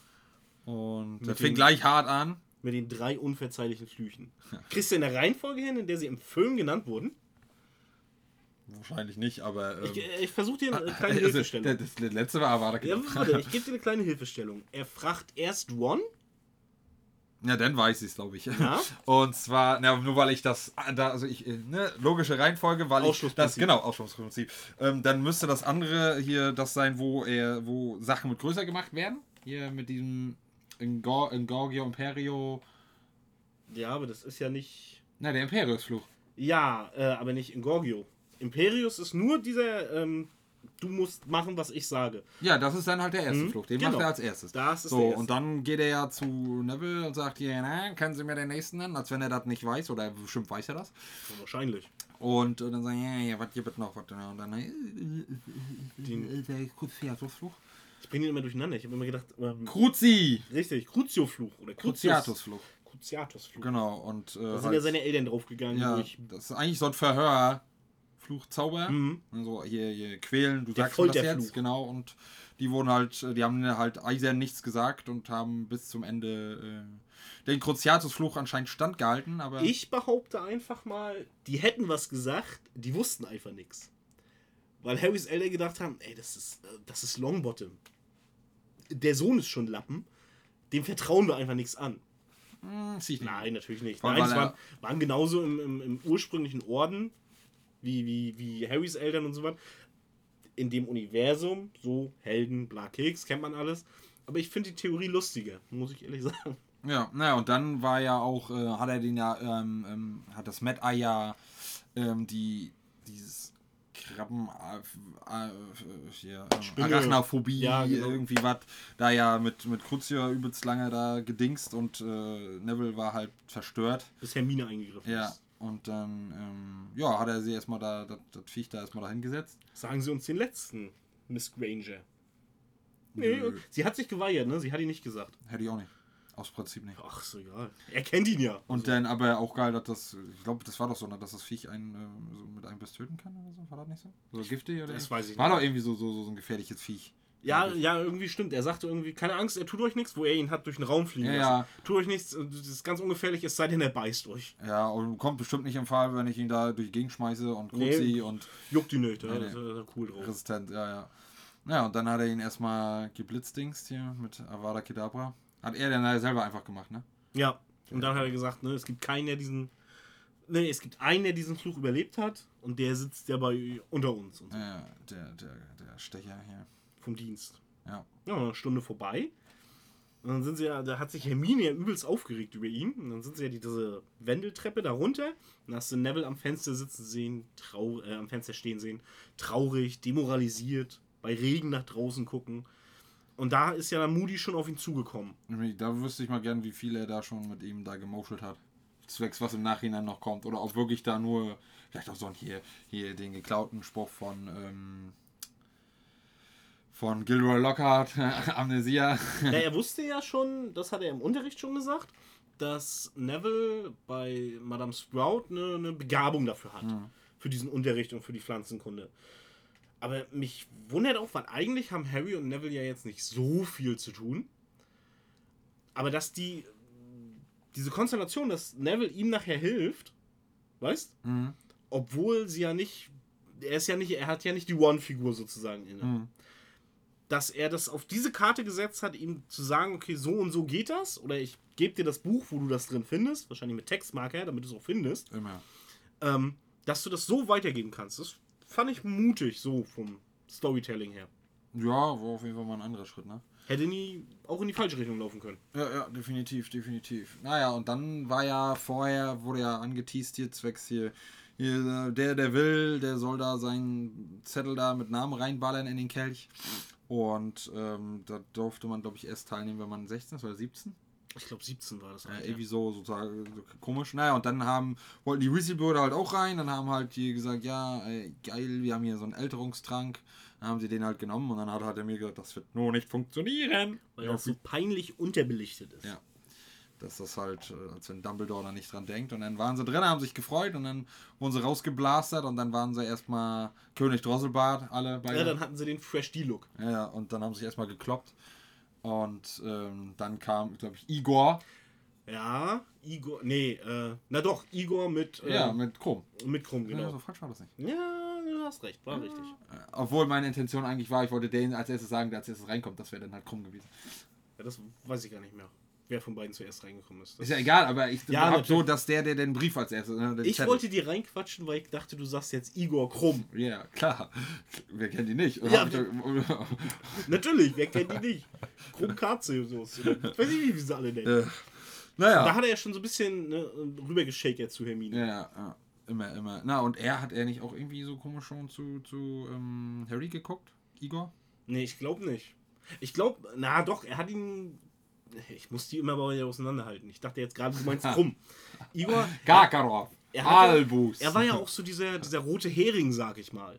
Und Mit fing den- gleich hart an. Mit den drei unverzeihlichen Flüchen. Kriegst du in der Reihenfolge hin, in der sie im Film genannt wurden? Wahrscheinlich nicht, aber. Ähm, Ich, äh, ich versuche dir eine kleine also, Hilfestellung. der, das letzte war Avada Ja, Kedavra. warte, ich gebe dir eine kleine Hilfestellung. Er fragt erst Ron. Ja, dann weiß ich es, glaube ich. Ja? Und zwar, na, nur weil ich das, da, also ich, äh, ne, logische Reihenfolge, weil ich das, genau, Ausschlussprinzip. Ähm, dann müsste das andere hier das sein, wo er, wo Sachen mit größer gemacht werden. Hier mit diesem Ingor, Ingorgio Imperio, Ja, aber das ist ja nicht. na, der Imperiusfluch. Ja, äh, aber nicht Ingorgio. Imperius ist nur dieser, ähm, du musst machen, was ich sage. Ja, das ist dann halt der erste Mhm, Fluch. Den genau. macht er als erstes. Das ist so, und dann geht er ja zu Neville und sagt hier, na, können Sie mir den nächsten nennen? Als wenn er das nicht weiß, oder bestimmt weiß er das. Wahrscheinlich. Und, äh, dann sagen, ja, ja, was gibt es noch? Was, und dann, äh, Den- der Cruciatusfluch. Ich bringe ihn immer durcheinander. Ich habe immer gedacht, ähm, Cruci! richtig, Crucio-Fluch oder Cruciatusfluch. Cruciatus-Fluch. Genau, und. Äh, Da sind halt- ja seine Eltern draufgegangen. ja, durch. das ist eigentlich so ein Verhör. Fluchzauber. Mhm. Also hier, hier quälen, du Der sagst mir das jetzt, genau. Und die wurden halt, die haben halt eisern nichts gesagt und haben bis zum Ende äh, den Cruciatusfluch anscheinend standgehalten, aber. Ich behaupte einfach mal, die hätten was gesagt, die wussten einfach nichts. Weil Harrys Eltern gedacht haben, ey, das ist, äh, das ist Longbottom. Der Sohn ist schon Lappen, dem vertrauen wir einfach nichts an. Hm. Nein, natürlich nicht. Nein, es waren, waren genauso im, im, im ursprünglichen Orden, wie, wie, wie Harrys Eltern und so weiter. In dem Universum, so Helden, bla Keks, kennt man alles. Aber ich finde die Theorie lustiger, muss ich ehrlich sagen. Ja, naja, und dann war ja auch, äh, hat er den ja, ähm, ähm, hat das Mad Eye ja ähm, die, dieses Krabben, äh, äh, hier, ähm. Arachnophobie, Ja, genau. irgendwie was, da ja mit, mit Crucio übelst lange da gedingst und äh, Neville war halt verstört. Bis Hermine eingegriffen Ja, ist. Und dann, ähm, ja, hat er sie erstmal da, das, das Viech da erstmal da hingesetzt. Sagen Sie uns den letzten, Miss Granger. Nee, Nö. sie hat sich geweigert, ne? Sie hat ihn nicht gesagt. Hätte ich auch nicht. Aus Prinzip nicht. Ach, so egal. Er kennt ihn ja. Und dann aber auch geil, dass das, ich glaube, das war doch so, ne, dass das Viech einen äh, so mit einem Biss töten kann oder so. War das nicht so? So giftig oder? Das irgendwie? weiß ich War nicht. doch irgendwie so, so, so ein gefährliches Viech. Ja, ja, irgendwie stimmt. Er sagte irgendwie, keine Angst, er tut euch nichts, wo er ihn hat durch den Raum fliegen Ja, lassen. ja. Tut euch nichts, das ist ganz ungefährlich, es sei denn, er beißt euch. Ja, und kommt bestimmt nicht im Fall, wenn ich ihn da durch die Gegend schmeiße und Nee. Kruzi und Juckt ihn nicht, ja, Nee, das nee. ist ja cool drauf. resistent, ja, ja. Ja, und dann hat er ihn erstmal geblitzdingst hier mit Avada Kedavra. Hat er dann selber einfach gemacht, ne? Ja, und dann hat er gesagt, ne, es gibt keinen, der diesen. Ne, es gibt einen, der diesen Fluch überlebt hat und der sitzt ja bei unter uns und so, Ja, ja, der, der, der Stecher hier. Vom Dienst. Ja. Ja, eine Stunde vorbei. Und dann sind sie ja, da hat sich Hermine ja übelst aufgeregt über ihn. Und dann sind sie ja die, diese Wendeltreppe da runter. Und dann hast du Neville am Fenster sitzen sehen, trau äh, am Fenster stehen sehen, traurig, demoralisiert, bei Regen nach draußen gucken. Und da ist ja dann Moody schon auf ihn zugekommen. Da wüsste ich mal gern, wie viel er da schon mit ihm da gemoschelt hat. Zwecks, was im Nachhinein noch kommt. Oder ob wirklich da nur, vielleicht auch so ein hier, hier den geklauten Spruch von, ähm, von Gilroy Lockhart, Amnesia. Ja, er wusste ja schon, das hat er im Unterricht schon gesagt, dass Neville bei Madame Sprout eine, eine Begabung dafür hat. Für diesen Unterricht und für die Pflanzenkunde. Aber mich wundert auch, weil eigentlich haben Harry und Neville ja jetzt nicht so viel zu tun. Aber dass die. Diese Konstellation, dass Neville ihm nachher hilft, weißt? Mhm. Obwohl sie ja nicht. Er ist ja nicht, er hat ja nicht die One-Figur sozusagen inne Mhm. Dass er das auf diese Karte gesetzt hat, ihm zu sagen, okay, so und so geht das, oder ich gebe dir das Buch, wo du das drin findest, wahrscheinlich mit Textmarker, damit du es auch findest, Immer. ähm, dass du das so weitergeben kannst. Das fand ich mutig, so vom Storytelling her. Ja, war auf jeden Fall mal ein anderer Schritt, ne? Hätte nie auch in die falsche Richtung laufen können. Ja, ja, definitiv, definitiv. Naja, und dann war ja vorher, wurde ja angeteased hier, zwecks hier, hier, der, der will, der soll da seinen Zettel da mit Namen reinballern in den Kelch. Und ähm, da durfte man, glaube ich, erst teilnehmen, wenn man 16 ist oder 17. Ich glaube 17 war das. Ja, Alter. irgendwie so, sozusagen so komisch. Naja, und dann haben, wollten die Weasley-Brüder halt auch rein. Dann haben halt die gesagt, ja, ey, geil, wir haben hier so einen Älterungstrank. Dann haben sie den halt genommen und dann hat halt er mir gesagt, das wird nur nicht funktionieren. Weil das so peinlich unterbelichtet ist. Ja. Dass das halt, äh, als wenn Dumbledore da nicht dran denkt. Und dann waren sie drin, haben sich gefreut und dann wurden sie rausgeblastert und dann waren sie erstmal König Drosselbart, alle beide. Ja, dann hatten sie den Fresh D-Look. ja, ja, und dann haben sie sich erstmal gekloppt. Und ähm, dann kam, glaube ich, Igor. Ja, Igor. Nee, äh, na doch, Igor mit, äh, Ja, mit Chrom. mit Krumm, Ja, genau. so falsch war das nicht. Ja, du hast recht, war richtig. Äh, Obwohl meine Intention eigentlich war, ich wollte den als erstes sagen, der als erstes reinkommt. Das wäre dann halt Krumm gewesen. Ja, das weiß ich gar nicht mehr, wer von beiden zuerst reingekommen ist. Das Ist ja egal, aber ich Ja, hab so, dass der, der den Brief als erstes. Ne, ich Zettel- wollte die reinquatschen, weil ich dachte, du sagst jetzt Igor Krumm. Ja, klar. Wer kennt die nicht? Ja, Natürlich, wer kennt die nicht? Krumm Katze so. Ich weiß nicht, wie sie alle nennen. Naja. Da hat er ja schon so ein bisschen ne, rübergeschakert zu Hermine. Ja, ja, ja, immer, immer. Na, und er hat er nicht auch irgendwie so komisch schon zu, zu ähm, Harry geguckt? Igor? Nee, ich glaube nicht. Ich glaube, na doch, er hat ihn. Ich muss die immer bei auseinanderhalten. Ich dachte jetzt gerade, du meinst Krumm. Igor, Karkaroff. Er hat ja- Albus. er war ja auch so dieser, dieser rote Hering, sag ich mal.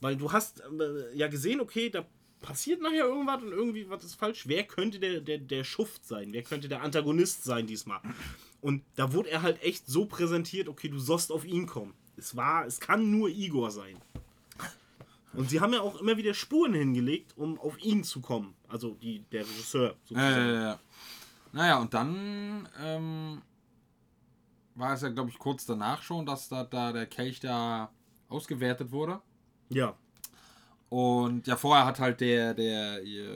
Weil du hast äh, ja gesehen, okay, da passiert nachher irgendwas und irgendwie was ist falsch. Wer könnte der, der, der Schuft sein? Wer könnte der Antagonist sein diesmal? Und da wurde er halt echt so präsentiert, okay, du sollst auf ihn kommen. Es war, es kann nur Igor sein. Und sie haben ja auch immer wieder Spuren hingelegt, um auf ihn zu kommen. Also die, der Regisseur sozusagen. ja. Naja, und dann ähm, war es ja, glaube ich, kurz danach schon, dass da, da der Kelch da ausgewertet wurde. ja. Und ja, vorher hat halt der, der ihr,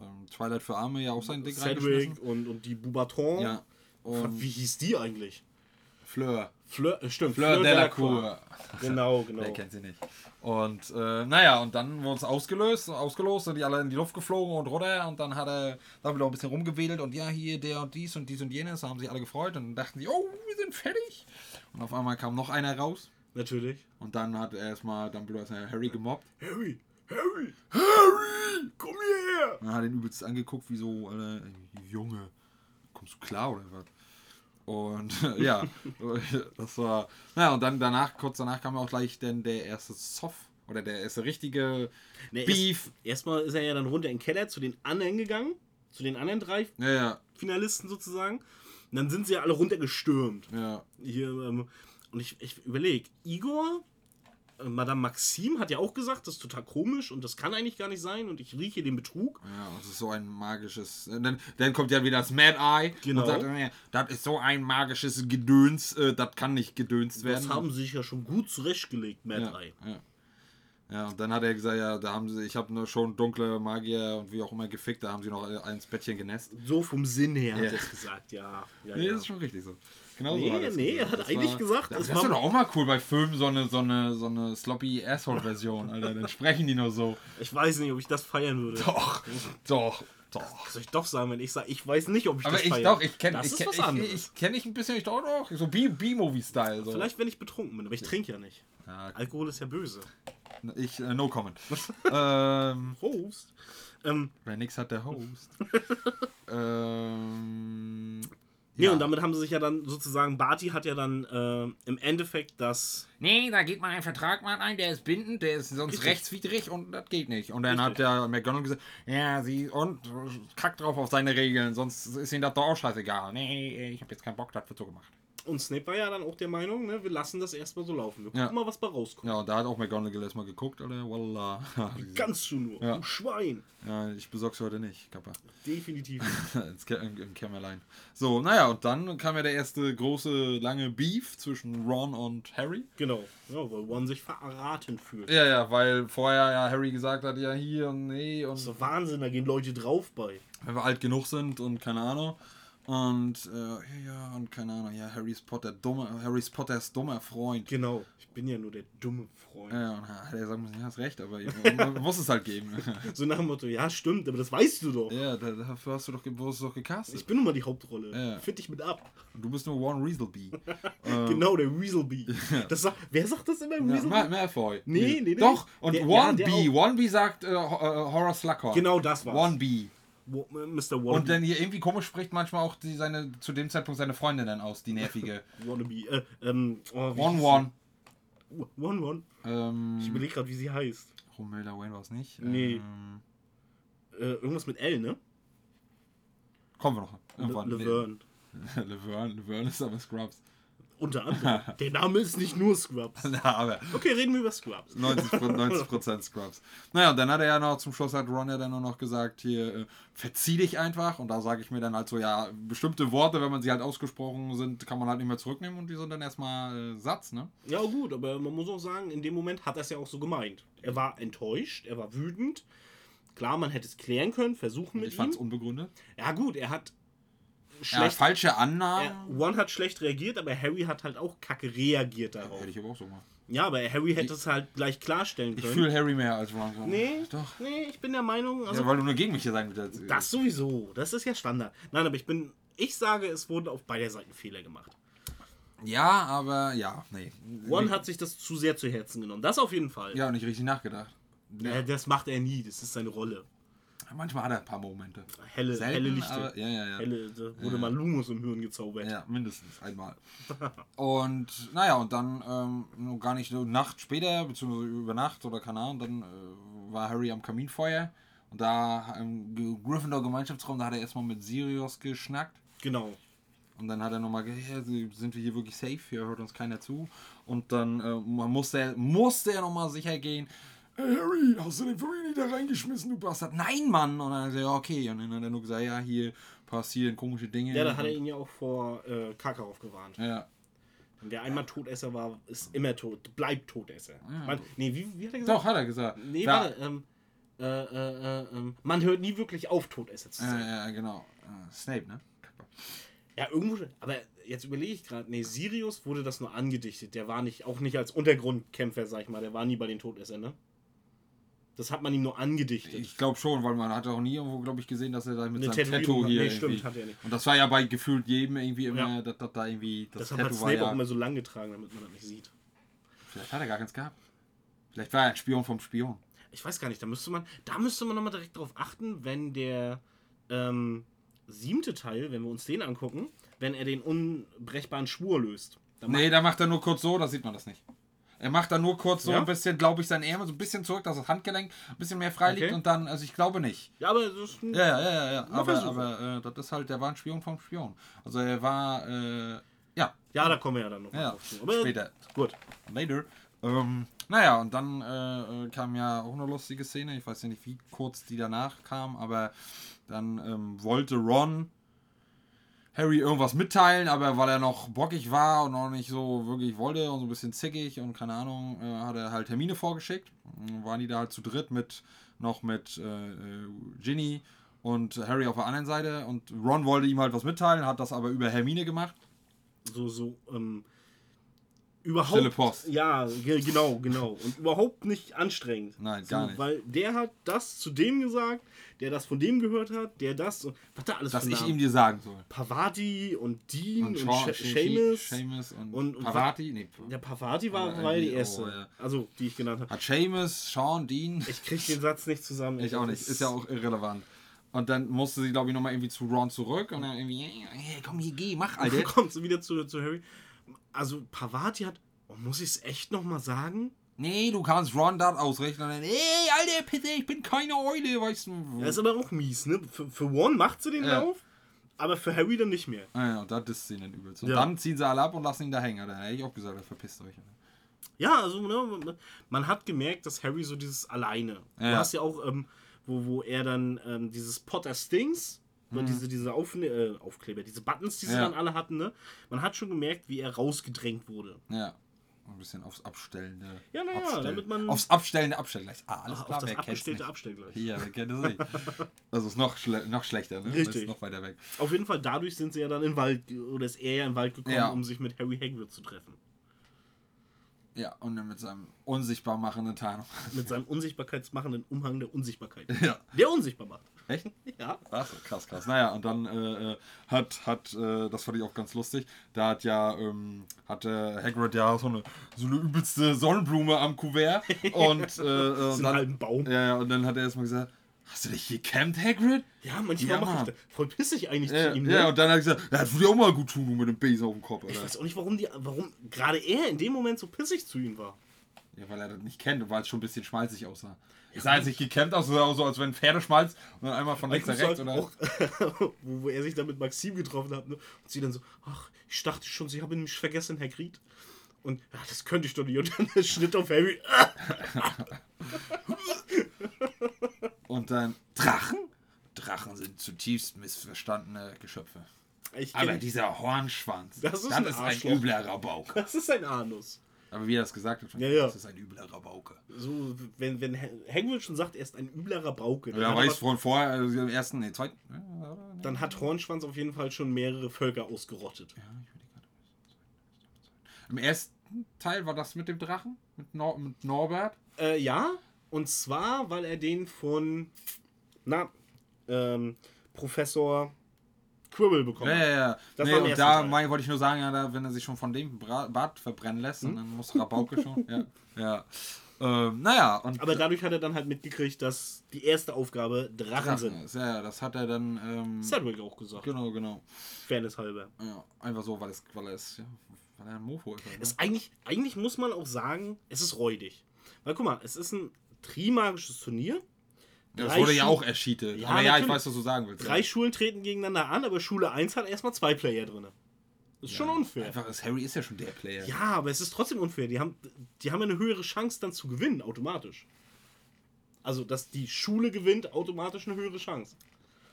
ähm, Twilight für Arme ja auch sein Ding Cedric reingeschmissen. und, und die Bubaton. Ja. Und Wie hieß die eigentlich? Fleur. Fleur, äh, stimmt. Fleur Delacour. Genau, genau. Wer kennt sie nicht? Und äh, naja, und dann wurde es ausgelöst, ausgelost, sind die alle in die Luft geflogen und runter und dann hat er da wieder ein bisschen rumgewedelt und ja, hier der und dies und dies und jenes, da haben sich alle gefreut und dann dachten sie, oh, wir sind fertig. Und auf einmal kam noch einer raus Natürlich. und dann hat er erstmal dann bloß Harry gemobbt. Harry, Harry, Harry, komm hierher. Und dann hat er ihn übelst angeguckt, wie so, ey, Junge, kommst du klar oder was? Und ja, das war. Naja, und dann danach, kurz danach kam auch gleich denn der erste Soft Oder der erste richtige Ne, erst- Beef. Erstmal ist er ja dann runter in den Keller zu den anderen gegangen, zu den anderen drei Ja, ja, Finalisten sozusagen. Und dann sind sie ja alle runtergestürmt. ja. Hier, ähm, und ich, ich überlege, Igor, Madame Maxim hat ja auch gesagt, das ist total komisch und das kann eigentlich gar nicht sein und ich rieche den Betrug. Ja, das ist so ein magisches. äh, Dann, dann kommt ja wieder das Mad Eye. Genau. Und sagt, äh, das ist so ein magisches Gedöns, äh, das kann nicht gedönst werden. Das haben sie sich ja schon gut zurechtgelegt, Mad ja, Eye. ja. ja, und dann hat er gesagt, ja, da haben sie, ich habe nur schon dunkle Magier und wie auch immer gefickt, da haben sie noch ins Bettchen genässt. So vom Sinn her Ja. hat er es gesagt, ja. ja, Nee, ja. das ist schon richtig so. Genau Nee, so hat er's nee, er hat Das eigentlich gesagt, das ist war- doch auch mal cool bei Filmen, so eine, so eine, so eine sloppy Asshole-Version, Alter. Dann sprechen die nur so. Ich weiß nicht, ob ich das feiern würde. Doch, doch, doch. Was soll ich doch sagen, wenn ich sage, ich weiß nicht, ob ich Aber das ich feiere? doch, ich kenne Das ich kenn, ich, ich, kenn ich ein bisschen, ich doch, doch. So B-Movie-Style. So. Vielleicht, wenn ich betrunken bin, aber ich trinke ja nicht. Ja, Alkohol ist ja böse. ich, äh, no comment. ähm, Prost. Ähm, wer nix hat, der Host. ähm, Nee, ja. und damit haben sie sich ja dann sozusagen, Barty hat ja dann äh, im Endeffekt das. Nee, da geht man einen Vertrag mal ein, der ist bindend, der ist sonst Richtig. rechtswidrig und das geht nicht. Und dann Richtig. hat der McDonald gesagt, ja, sie und kackt drauf auf seine Regeln, sonst ist ihnen das doch auch scheißegal. Nee, ich habe jetzt keinen Bock, das wird so gemacht. Und Snape war ja dann auch der Meinung, ne, wir lassen das erstmal so laufen. Wir gucken Ja. mal, was bei rauskommt. Ja, und da hat auch McGonagall erstmal geguckt, oder? Wallah. Kannst du nur, Ja. du Schwein. ja, ich besorg's heute nicht, Kappa. Definitiv. Im, Im Kämmerlein. So, naja, und dann kam ja der erste große, lange Beef zwischen Ron und Harry. genau. Ja, weil One sich verraten fühlt. Ja, ja, weil vorher ja Harry gesagt hat, ja, hier und nee und Das ist doch Wahnsinn, da gehen Leute drauf bei. wenn wir alt genug sind und keine Ahnung. Und äh, ja, und keine Ahnung, ja, Harrys Potter, dumme, Harrys Potters dummer Freund. Genau. Ich bin ja nur der dumme Freund. Ja, und hat er sagen ja, hast recht, aber man muss es halt geben. So nach dem Motto, ja, stimmt, aber das weißt du doch. ja, da- dafür hast du doch, wurdest du doch gecastet. Ich bin nun mal die Hauptrolle. Ja. Find dich mit ab. Und du bist nur One Weaselby. ähm, Genau, der Weaselbee. Das sagt, wer sagt das immer? Ja, Weaselbee? Ma- Malfoy. Nee, nee, nee. Doch, und Der- ja, One der B. One B sagt äh, äh, Horror Slughorn. Genau das war's. One B. Mr. Und Wannabe. dann hier irgendwie komisch spricht manchmal auch die, seine, zu dem Zeitpunkt seine Freundin dann aus, die nervige. Wannabe. Äh, ähm, oh, One One. One One. Ähm, Ich überlege gerade, wie sie heißt. Romelda Wayne war es nicht. Nee. Ähm, Äh, irgendwas mit L, ne? kommen wir noch. Irgendwann. Le Laverne. Laverne. Laverne ist aber Scrubs. Unter anderem. Der Name ist nicht nur Scrubs. Ja, aber Okay, reden wir über Scrubs. 90, Pro- 90% Scrubs. Naja, und dann hat er ja noch, zum Schluss hat Ron ja dann nur noch gesagt, hier, äh, verzieh dich einfach. Und da sage ich mir dann halt so, ja, bestimmte Worte, wenn man sie halt ausgesprochen sind, kann man halt nicht mehr zurücknehmen und die sind dann erstmal äh, Satz, ne? Ja, gut, aber man muss auch sagen, in dem Moment hat er es ja auch so gemeint. Er war enttäuscht, er war wütend. Klar, man hätte es klären können, versuchen mit Ich fand es ihm. unbegründet. Ja, gut, er hat Ja, schlecht. falsche er, Annahmen. One hat schlecht reagiert, aber Harry hat halt auch kacke reagiert darauf. Hätte ich aber auch so gemacht. Ja, aber Harry hätte es halt gleich klarstellen Ich können. fühle Harry mehr als Ron. Nee, Doch. nee, ich bin der Meinung, also ja, weil du nur gegen mich hier sein willst. das sowieso, das ist ja Standard. Nein, aber ich bin, ich sage, es wurden auf beider Seiten Fehler gemacht. Ja, aber ja, nee. One hat sich das zu sehr zu Herzen genommen, das auf jeden Fall. Ja, nicht richtig nachgedacht. Äh, das macht er nie, das ist seine Rolle. Manchmal hat er ein paar Momente. Helle, Selten, helle Lichter. aber- ja, ja, ja. Helle, da wurde mal Lumos im Hirn gezaubert. Ja, mindestens einmal. Und naja, und dann ähm, nur gar nicht eine Nacht später, beziehungsweise über Nacht oder keine Ahnung, dann äh, war Harry am Kaminfeuer. Und da im Gryffindor Gemeinschaftsraum, da hat er erstmal mit Sirius geschnackt. Genau. Und dann hat er nochmal gesagt, ja, sind wir hier wirklich safe? Hier hört uns keiner zu. Und dann äh, musste, musste er nochmal sicher gehen. Hey Harry, hast du den nicht da reingeschmissen, du Bastard? Nein, Mann! Und dann hat er gesagt, ja, okay. Und dann hat er nur gesagt, ja, hier passieren komische Dinge. Ja, da hat er Und- ihn ja auch vor äh, Karkaroff gewarnt. Ja, Wer einmal Todesser war, ist immer tot, bleibt Todesser. Man, nee, wie, wie hat er gesagt? doch, hat er gesagt. Nee, Ja, warte. Ähm, äh, äh, äh, ähm, man hört nie wirklich auf, Todesser zu sein. Ja, ja, genau. Snape, ne? Ja, irgendwo. Aber jetzt überlege ich gerade, nee, Sirius wurde das nur angedichtet. Der war nicht, auch nicht als Untergrundkämpfer, sag ich mal, der war nie bei den Todessern, ne? Das hat man ihm nur angedichtet. Ich glaube schon, weil man hat auch nie irgendwo, glaube ich, gesehen, dass er da mit Eine seinem Tattoo hat. hier. Nee, stimmt, hat er nicht. Und das war ja bei gefühlt jedem irgendwie immer, Ja. dass, dass da irgendwie das, das hat Tattoo war Snape ja. auch immer so lang getragen, damit man das nicht sieht. Vielleicht hat er gar keins gehabt. Vielleicht war er ein Spion vom Spion. Ich weiß gar nicht, da müsste man, da müsste man nochmal direkt drauf achten, wenn der ähm, siebte Teil, wenn wir uns den angucken, wenn er den unbrechbaren Schwur löst. Dann Nee, da macht er nur kurz so, da sieht man das nicht. Er macht dann nur kurz so Ja? ein bisschen, glaube ich, sein Ärmel so ein bisschen zurück, dass das Handgelenk ein bisschen mehr frei liegt Okay. und dann, also ich glaube nicht. Ja, aber das ist ein Ja, ja, ja, ja. Aber, aber äh, das ist halt, der war ein Spion vom Spion. Also er war, äh, ja, Ja, da kommen wir ja dann noch ja, drauf zu. Aber später. Gut. Later. Ähm, naja, und dann äh, kam ja auch eine lustige Szene. Ich weiß ja nicht, wie kurz die danach kam, aber dann ähm, wollte Ron Harry irgendwas mitteilen, aber weil er noch bockig war und noch nicht so wirklich wollte und so ein bisschen zickig und keine Ahnung, äh, hat er halt Termine vorgeschickt. Waren die da halt zu dritt mit noch mit äh, äh, Ginny und Harry auf der anderen Seite und Ron wollte ihm halt was mitteilen, hat das aber über Hermine gemacht. So, so, ähm, überhaupt. Stille Post. Ja, ge- genau, genau. Und überhaupt nicht anstrengend. Nein, so, gar nicht. Weil der hat das zu dem gesagt, der das von dem gehört hat, der das und was da alles Dass für ich Namen? ihm dir sagen soll. Pavati und Dean und, Und Seamus. Und, und- und Pavati. Nee, Der Pavati war, Ja, war die irgendwie, erste. oh, ja. Also, die ich genannt habe. hat Seamus, Sean, Dean. Ich krieg den Satz nicht zusammen. Ich auch nicht. Ist ja auch irrelevant. Und dann musste sie, glaube ich, nochmal irgendwie zu Ron zurück und dann irgendwie, hey, komm hier, geh, mach, Dann Alter. kommt sie wieder zu, zu Harry. Also, Pavati hat. Oh, muss ich es echt nochmal sagen? nee, du kannst Ron das ausrechnen. Hey, Alter, bitte, ich bin keine Eule, weißt du. Das ist aber auch mies, ne? Für, für Ron macht sie den Ja. Lauf, aber für Harry dann nicht mehr. Ah ja, und das ist sie dann übelst. Und Ja. dann ziehen sie alle ab und lassen ihn da hängen. Da hätte ich auch gesagt, verpisst euch. Ja, also ne, man hat gemerkt, dass Harry so dieses alleine. Du Ja. hast ja auch, ähm, wo, wo er dann ähm, dieses Potter Stings, mhm. diese, diese Aufne äh, Aufkleber, diese Buttons, die sie Ja. dann alle hatten, ne? Man hat schon gemerkt, wie er rausgedrängt wurde. Ja. Ein bisschen aufs Abstellende. Ja, na ja, Abstellen. damit man- Aufs Abstellende Abstellgleich. Ah, alles Auf klar, das wer kennt's abgestellte nicht? Abstellgleich. Hier, wer kennt es nicht? Also ist noch, schle noch schlechter, ne? Richtig. Ist noch weiter weg. Auf jeden Fall, dadurch sind sie ja dann in den Wald, oder ist er ja in den Wald gekommen, Ja. um sich mit Harry Hagrid zu treffen. Ja, und dann mit seinem unsichtbar machenden Tarnung. Mit seinem unsichtbarkeitsmachenden Umhang der Unsichtbarkeit. Ja. Der unsichtbar macht. Echt? Ja. Ach krass, krass. Naja, und dann äh, äh, hat, hat äh, das fand ich auch ganz lustig, da hat ja, ähm, hatte Hagrid ja so eine, so eine übelste Sonnenblume am Kuvert und, äh, äh, und dann, halben Baum. ja, ja, und dann hat er erstmal gesagt, hast du dich gecampt, Hagrid? Ja, manchmal Ja, mache ich das. Voll pissig eigentlich Ja, zu ihm. ja, ne? und dann hat er gesagt, ja, das würde dir auch mal gut tun, du mit dem Besen auf dem Kopf, Ich Alter. weiß auch nicht, warum, die, warum gerade er in dem Moment so pissig zu ihm war. Ja, weil er das nicht kennt und weil es schon ein bisschen schmalzig aussah. Es sah jetzt nicht gecampt aus, sah so, als wenn Pferdeschmalz und dann einmal von Ich links nach rechts oder. auch, wo, wo er sich dann mit Maxim getroffen hat, ne? und sie dann so, ach, ich dachte schon, sie haben mich vergessen, Herr Gried. Und ja, das könnte ich doch nicht. Und dann der Schnitt auf Harry. Und dann Drachen? Drachen sind zutiefst missverstandene Geschöpfe. Ich Aber dieser Hornschwanz, Das ist ein ein Arschloch. übler Rabauke. das ist ein Anus. Aber wie er das gesagt hat, Ja, ja. das ist ein übler Rabauke. So, wenn, wenn Hagrid schon sagt, er ist ein übler Rabauke, dann, Ja, weiß aber, von vorher, also im ersten, nee, zweiten. ja, nee. dann hat Hornschwanz auf jeden Fall schon mehrere Völker ausgerottet. Im ersten Teil war das mit dem Drachen? Mit, Nor mit Norbert? Äh, ja, und zwar, weil er den von, na, ähm, Professor Quirrell bekommen Ja, hat. ja, ja. Das nee, und da mein, wollte ich nur sagen, ja, da, wenn er sich schon von dem Bra Bart verbrennen lässt, Hm? und dann muss Rabauke schon. Ja. ja. Ähm, naja, und Aber dadurch hat er dann halt mitgekriegt, dass die erste Aufgabe Drachen, Drachen sind. ist. Ja, ja, das hat er dann. Ähm, auch gesagt. genau, genau. Fairness halber. Ja, einfach so, weil, es, weil er ist, ja, weil er ein Mofo ist. Halt, ne? Es eigentlich, eigentlich muss man auch sagen, es ist räudig. Weil guck mal, es ist ein trimagisches Turnier. ja, das drei wurde ja Schu- auch erscheatet. Ja, aber ja, ich weiß, was du sagen willst. Drei ja. Schulen treten gegeneinander an, aber Schule 1 hat erstmal zwei Player drin. Ist schon unfair. Einfach, ist, Harry ist ja schon der Player. Ja, aber es ist trotzdem unfair. Die haben, die haben eine höhere Chance dann zu gewinnen, automatisch. Also, dass die Schule gewinnt, automatisch eine höhere Chance.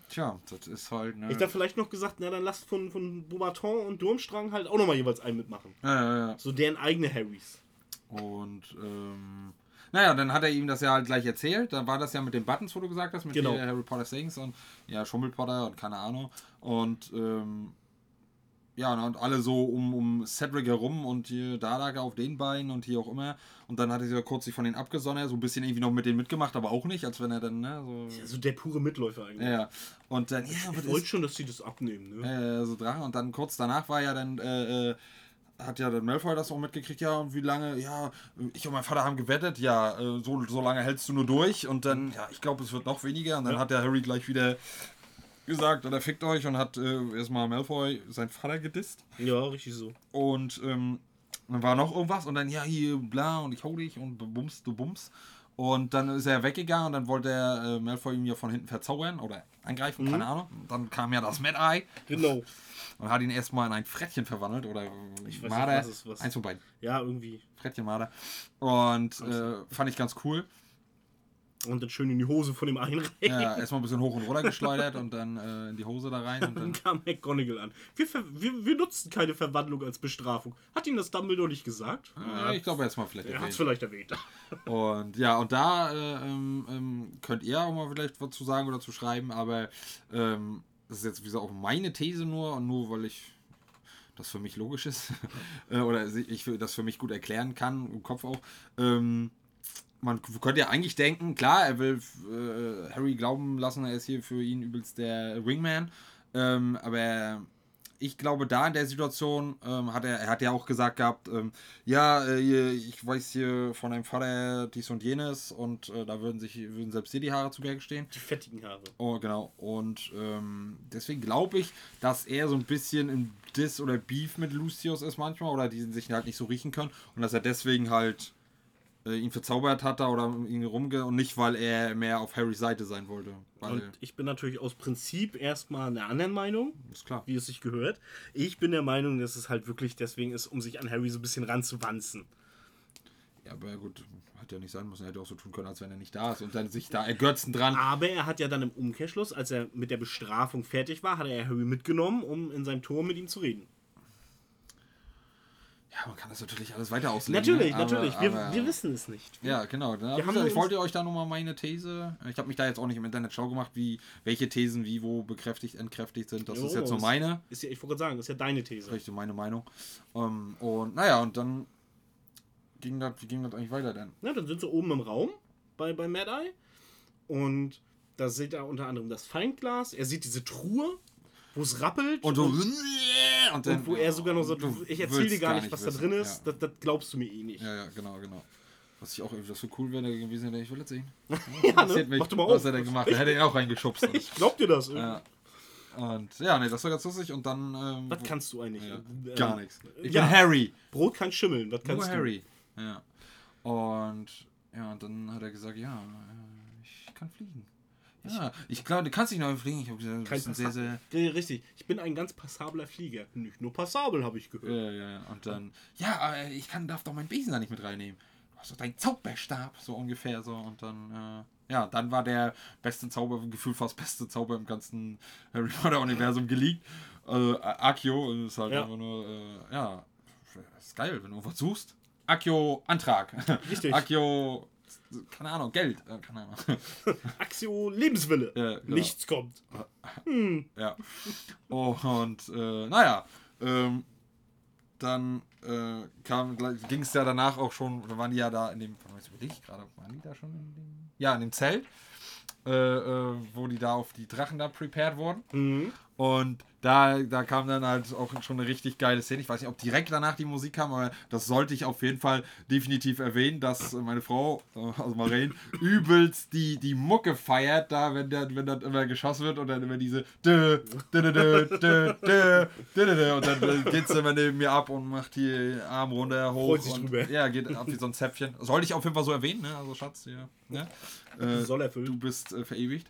Tja, das ist halt. Ne, Ich hätte vielleicht noch gesagt, na dann lasst von, von Beaubaton und Durmstrang halt auch nochmal jeweils einen mitmachen. ja, ja, ja. So deren eigene Harrys. Und ähm, naja, dann hat er ihm das ja halt gleich erzählt. Dann war das ja mit den Buttons, wo du gesagt hast, mit Genau. Harry Potter Things und ja, Schummelpotter und keine Ahnung. Und ähm, ja, und alle so um, um Cedric herum und hier da lag er auf den Beinen und hier auch immer. Und dann hat er sich ja kurz sich von denen abgesondert, so ein bisschen irgendwie noch mit denen mitgemacht, aber auch nicht, als wenn er dann, ne, so. Also der pure Mitläufer eigentlich. Ja, ja. Und dann, ja, Ich wollte schon, dass sie das abnehmen, ne? äh, so Drachen. Und dann kurz danach war ja dann, äh, äh, hat ja dann Malfoy das auch mitgekriegt, ja, und wie lange, ja, ich und mein Vater haben gewettet, ja, äh, so, so lange hältst du nur durch. Und dann, ja, ich glaube, es wird noch weniger. Und dann Ja. hat der Harry gleich wieder gesagt, oder fickt euch und hat äh, erstmal Malfoy seinen Vater gedisst. Ja, richtig so. Und ähm, dann war noch irgendwas und dann, ja, hier, bla, und ich hol dich und du bums, du bums. Und dann ist er weggegangen und dann wollte er äh, Malfoy ihn ja von hinten verzaubern oder angreifen, keine Ahnung. Und dann kam ja das Mad Eye Genau. Und hat ihn erstmal in ein Frettchen verwandelt oder Ich weiß nicht, Marder. was es- was- Eins von beiden. Ja, irgendwie. Frettchen Marder. Und äh, fand ich ganz cool. Und dann schön in die Hose von dem einen rein. Ja, erstmal ein bisschen hoch und runter geschleudert und dann äh, in die Hose da rein und Dann dann. kam McGonagall an. Wir, wir, wir nutzen keine Verwandlung als Bestrafung. Hat Ihnen das Dumbledore nicht gesagt? Äh, ich glaube, jetzt mal vielleicht Er hat es erwähnt. vielleicht erwähnt. Und ja, und da äh, ähm, ähm, könnt ihr auch mal vielleicht was zu sagen oder zu schreiben, aber ähm, das ist jetzt wie gesagt auch meine These nur nur weil ich das für mich logisch ist äh, oder ich das für mich gut erklären kann, im Kopf auch. Ähm, man könnte ja eigentlich denken, klar, er will äh, Harry glauben lassen, er ist hier für ihn übelst der Wingman, ähm, aber ich glaube, da in der Situation ähm, hat er, er hat ja auch gesagt gehabt, ähm, ja, äh, ich weiß hier von deinem Vater dies und jenes und äh, da würden sich würden selbst dir die Haare zu Berge stehen. Die fettigen Haare. Oh, genau. Und ähm, deswegen glaube ich, dass er so ein bisschen im Diss oder Beef mit Lucius ist manchmal oder die sich halt nicht so riechen können und dass er deswegen halt äh, ihn verzaubert hat da oder ihn rumge und nicht, weil er mehr auf Harrys Seite sein wollte. Und ich bin natürlich aus Prinzip erstmal einer anderen Meinung, ist klar. wie es sich gehört. Ich bin der Meinung, dass es halt wirklich deswegen ist, um sich an Harry so ein bisschen ranzuwanzen. Ja, aber gut, hat ja nicht sein müssen. Er hätte auch so tun können, als wenn er nicht da ist und dann sich da ergötzen dran. Aber er hat ja dann im Umkehrschluss, als er mit der Bestrafung fertig war, hat er Harry mitgenommen, um in seinem Turm mit ihm zu reden. Ja, man kann das natürlich alles weiter auslegen. Natürlich, ne? Aber- natürlich. Wir, aber- wir wissen es nicht. Ja, genau. Ne? Gesagt, ich wollte euch da nochmal meine These. Ich habe mich da jetzt auch nicht im Internet schlau gemacht, wie welche Thesen wie wo bekräftigt, entkräftigt sind. Das Jo, ist jetzt so meine. Ist ja, ich wollte gerade sagen, das ist ja deine These. Richtig, meine Meinung. Ähm, und naja, und dann ging das, wie ging das eigentlich weiter denn? Ja, dann sind sie oben im Raum bei, bei Mad Eye. Und da sieht er unter anderem das Feindglas. Er sieht diese Truhe, wo es rappelt. Und und, Und, und wo er sogar noch so, du ich erzähle dir gar nicht, was da wissen. drin ist. Ja. Das, das glaubst du mir eh nicht. Ja, ja, genau, genau. Was ich auch irgendwie so cool wäre gewesen, hätte ich will jetzt sehen. Ja, Interessiert ne? mich, Mach doch mal was auf. er denn gemacht hat. Hätte ihn auch reingeschubst. Ich glaub dir das. ja. Und ja, nee, das war ganz lustig. Und dann. Ähm, Was kannst du eigentlich? ja, Ähm, gar nichts. Ich ja. bin Harry. Brot kann schimmeln. Was Nur kannst du? Harry. Ja. Und ja, und dann hat er gesagt, ja, äh, ich kann fliegen. Ja, ich glaube, du kannst nicht neu fliegen. Ich habe gesagt, du bist ein sehr, sehr. Richtig. Ich bin ein ganz passabler Flieger. Nicht nur passabel, habe ich gehört. Ja, ja, ja. Und dann, ja, ich kann, darf doch meinen Besen da nicht mit reinnehmen. Du hast doch deinen Zauberstab, so ungefähr so. Und dann, äh, ja, dann war der beste Zauber, gefühlt fast beste Zauber im ganzen Harry Potter-Universum geleakt. Äh, Akio ist halt Ja. einfach nur, äh, ja, ist geil, wenn du irgendwas suchst. Akio Antrag. Richtig. Akio, keine Ahnung, Geld. Äh, keine Ahnung. Axio Lebenswille. Ja, genau. Nichts kommt. Ja. Und äh, naja, ähm, dann äh, kam, ging es ja danach auch schon, da waren die ja da in dem, jetzt überlege ich gerade, waren die da schon in dem, ja, in dem Zelt, äh, äh, wo die da auf die Drachen da prepared wurden. Mhm. Und da, da kam dann halt auch schon eine richtig geile Szene. Ich weiß nicht, ob direkt danach die Musik kam, aber das sollte ich auf jeden Fall definitiv erwähnen, dass äh, meine Frau, äh, also Maren, übelst die, die Mucke feiert, da, wenn dann wenn dat immer geschossen wird und dann immer diese und dann geht es immer neben mir ab und macht die Arm runter, hoch. Freut sich und, drüber. Ja, geht ab wie so ein Zäpfchen. Sollte ich auf jeden Fall so erwähnen, ne? Also Schatz, ja. Ne? Soll äh, erfüllt. Du bist äh, verewigt.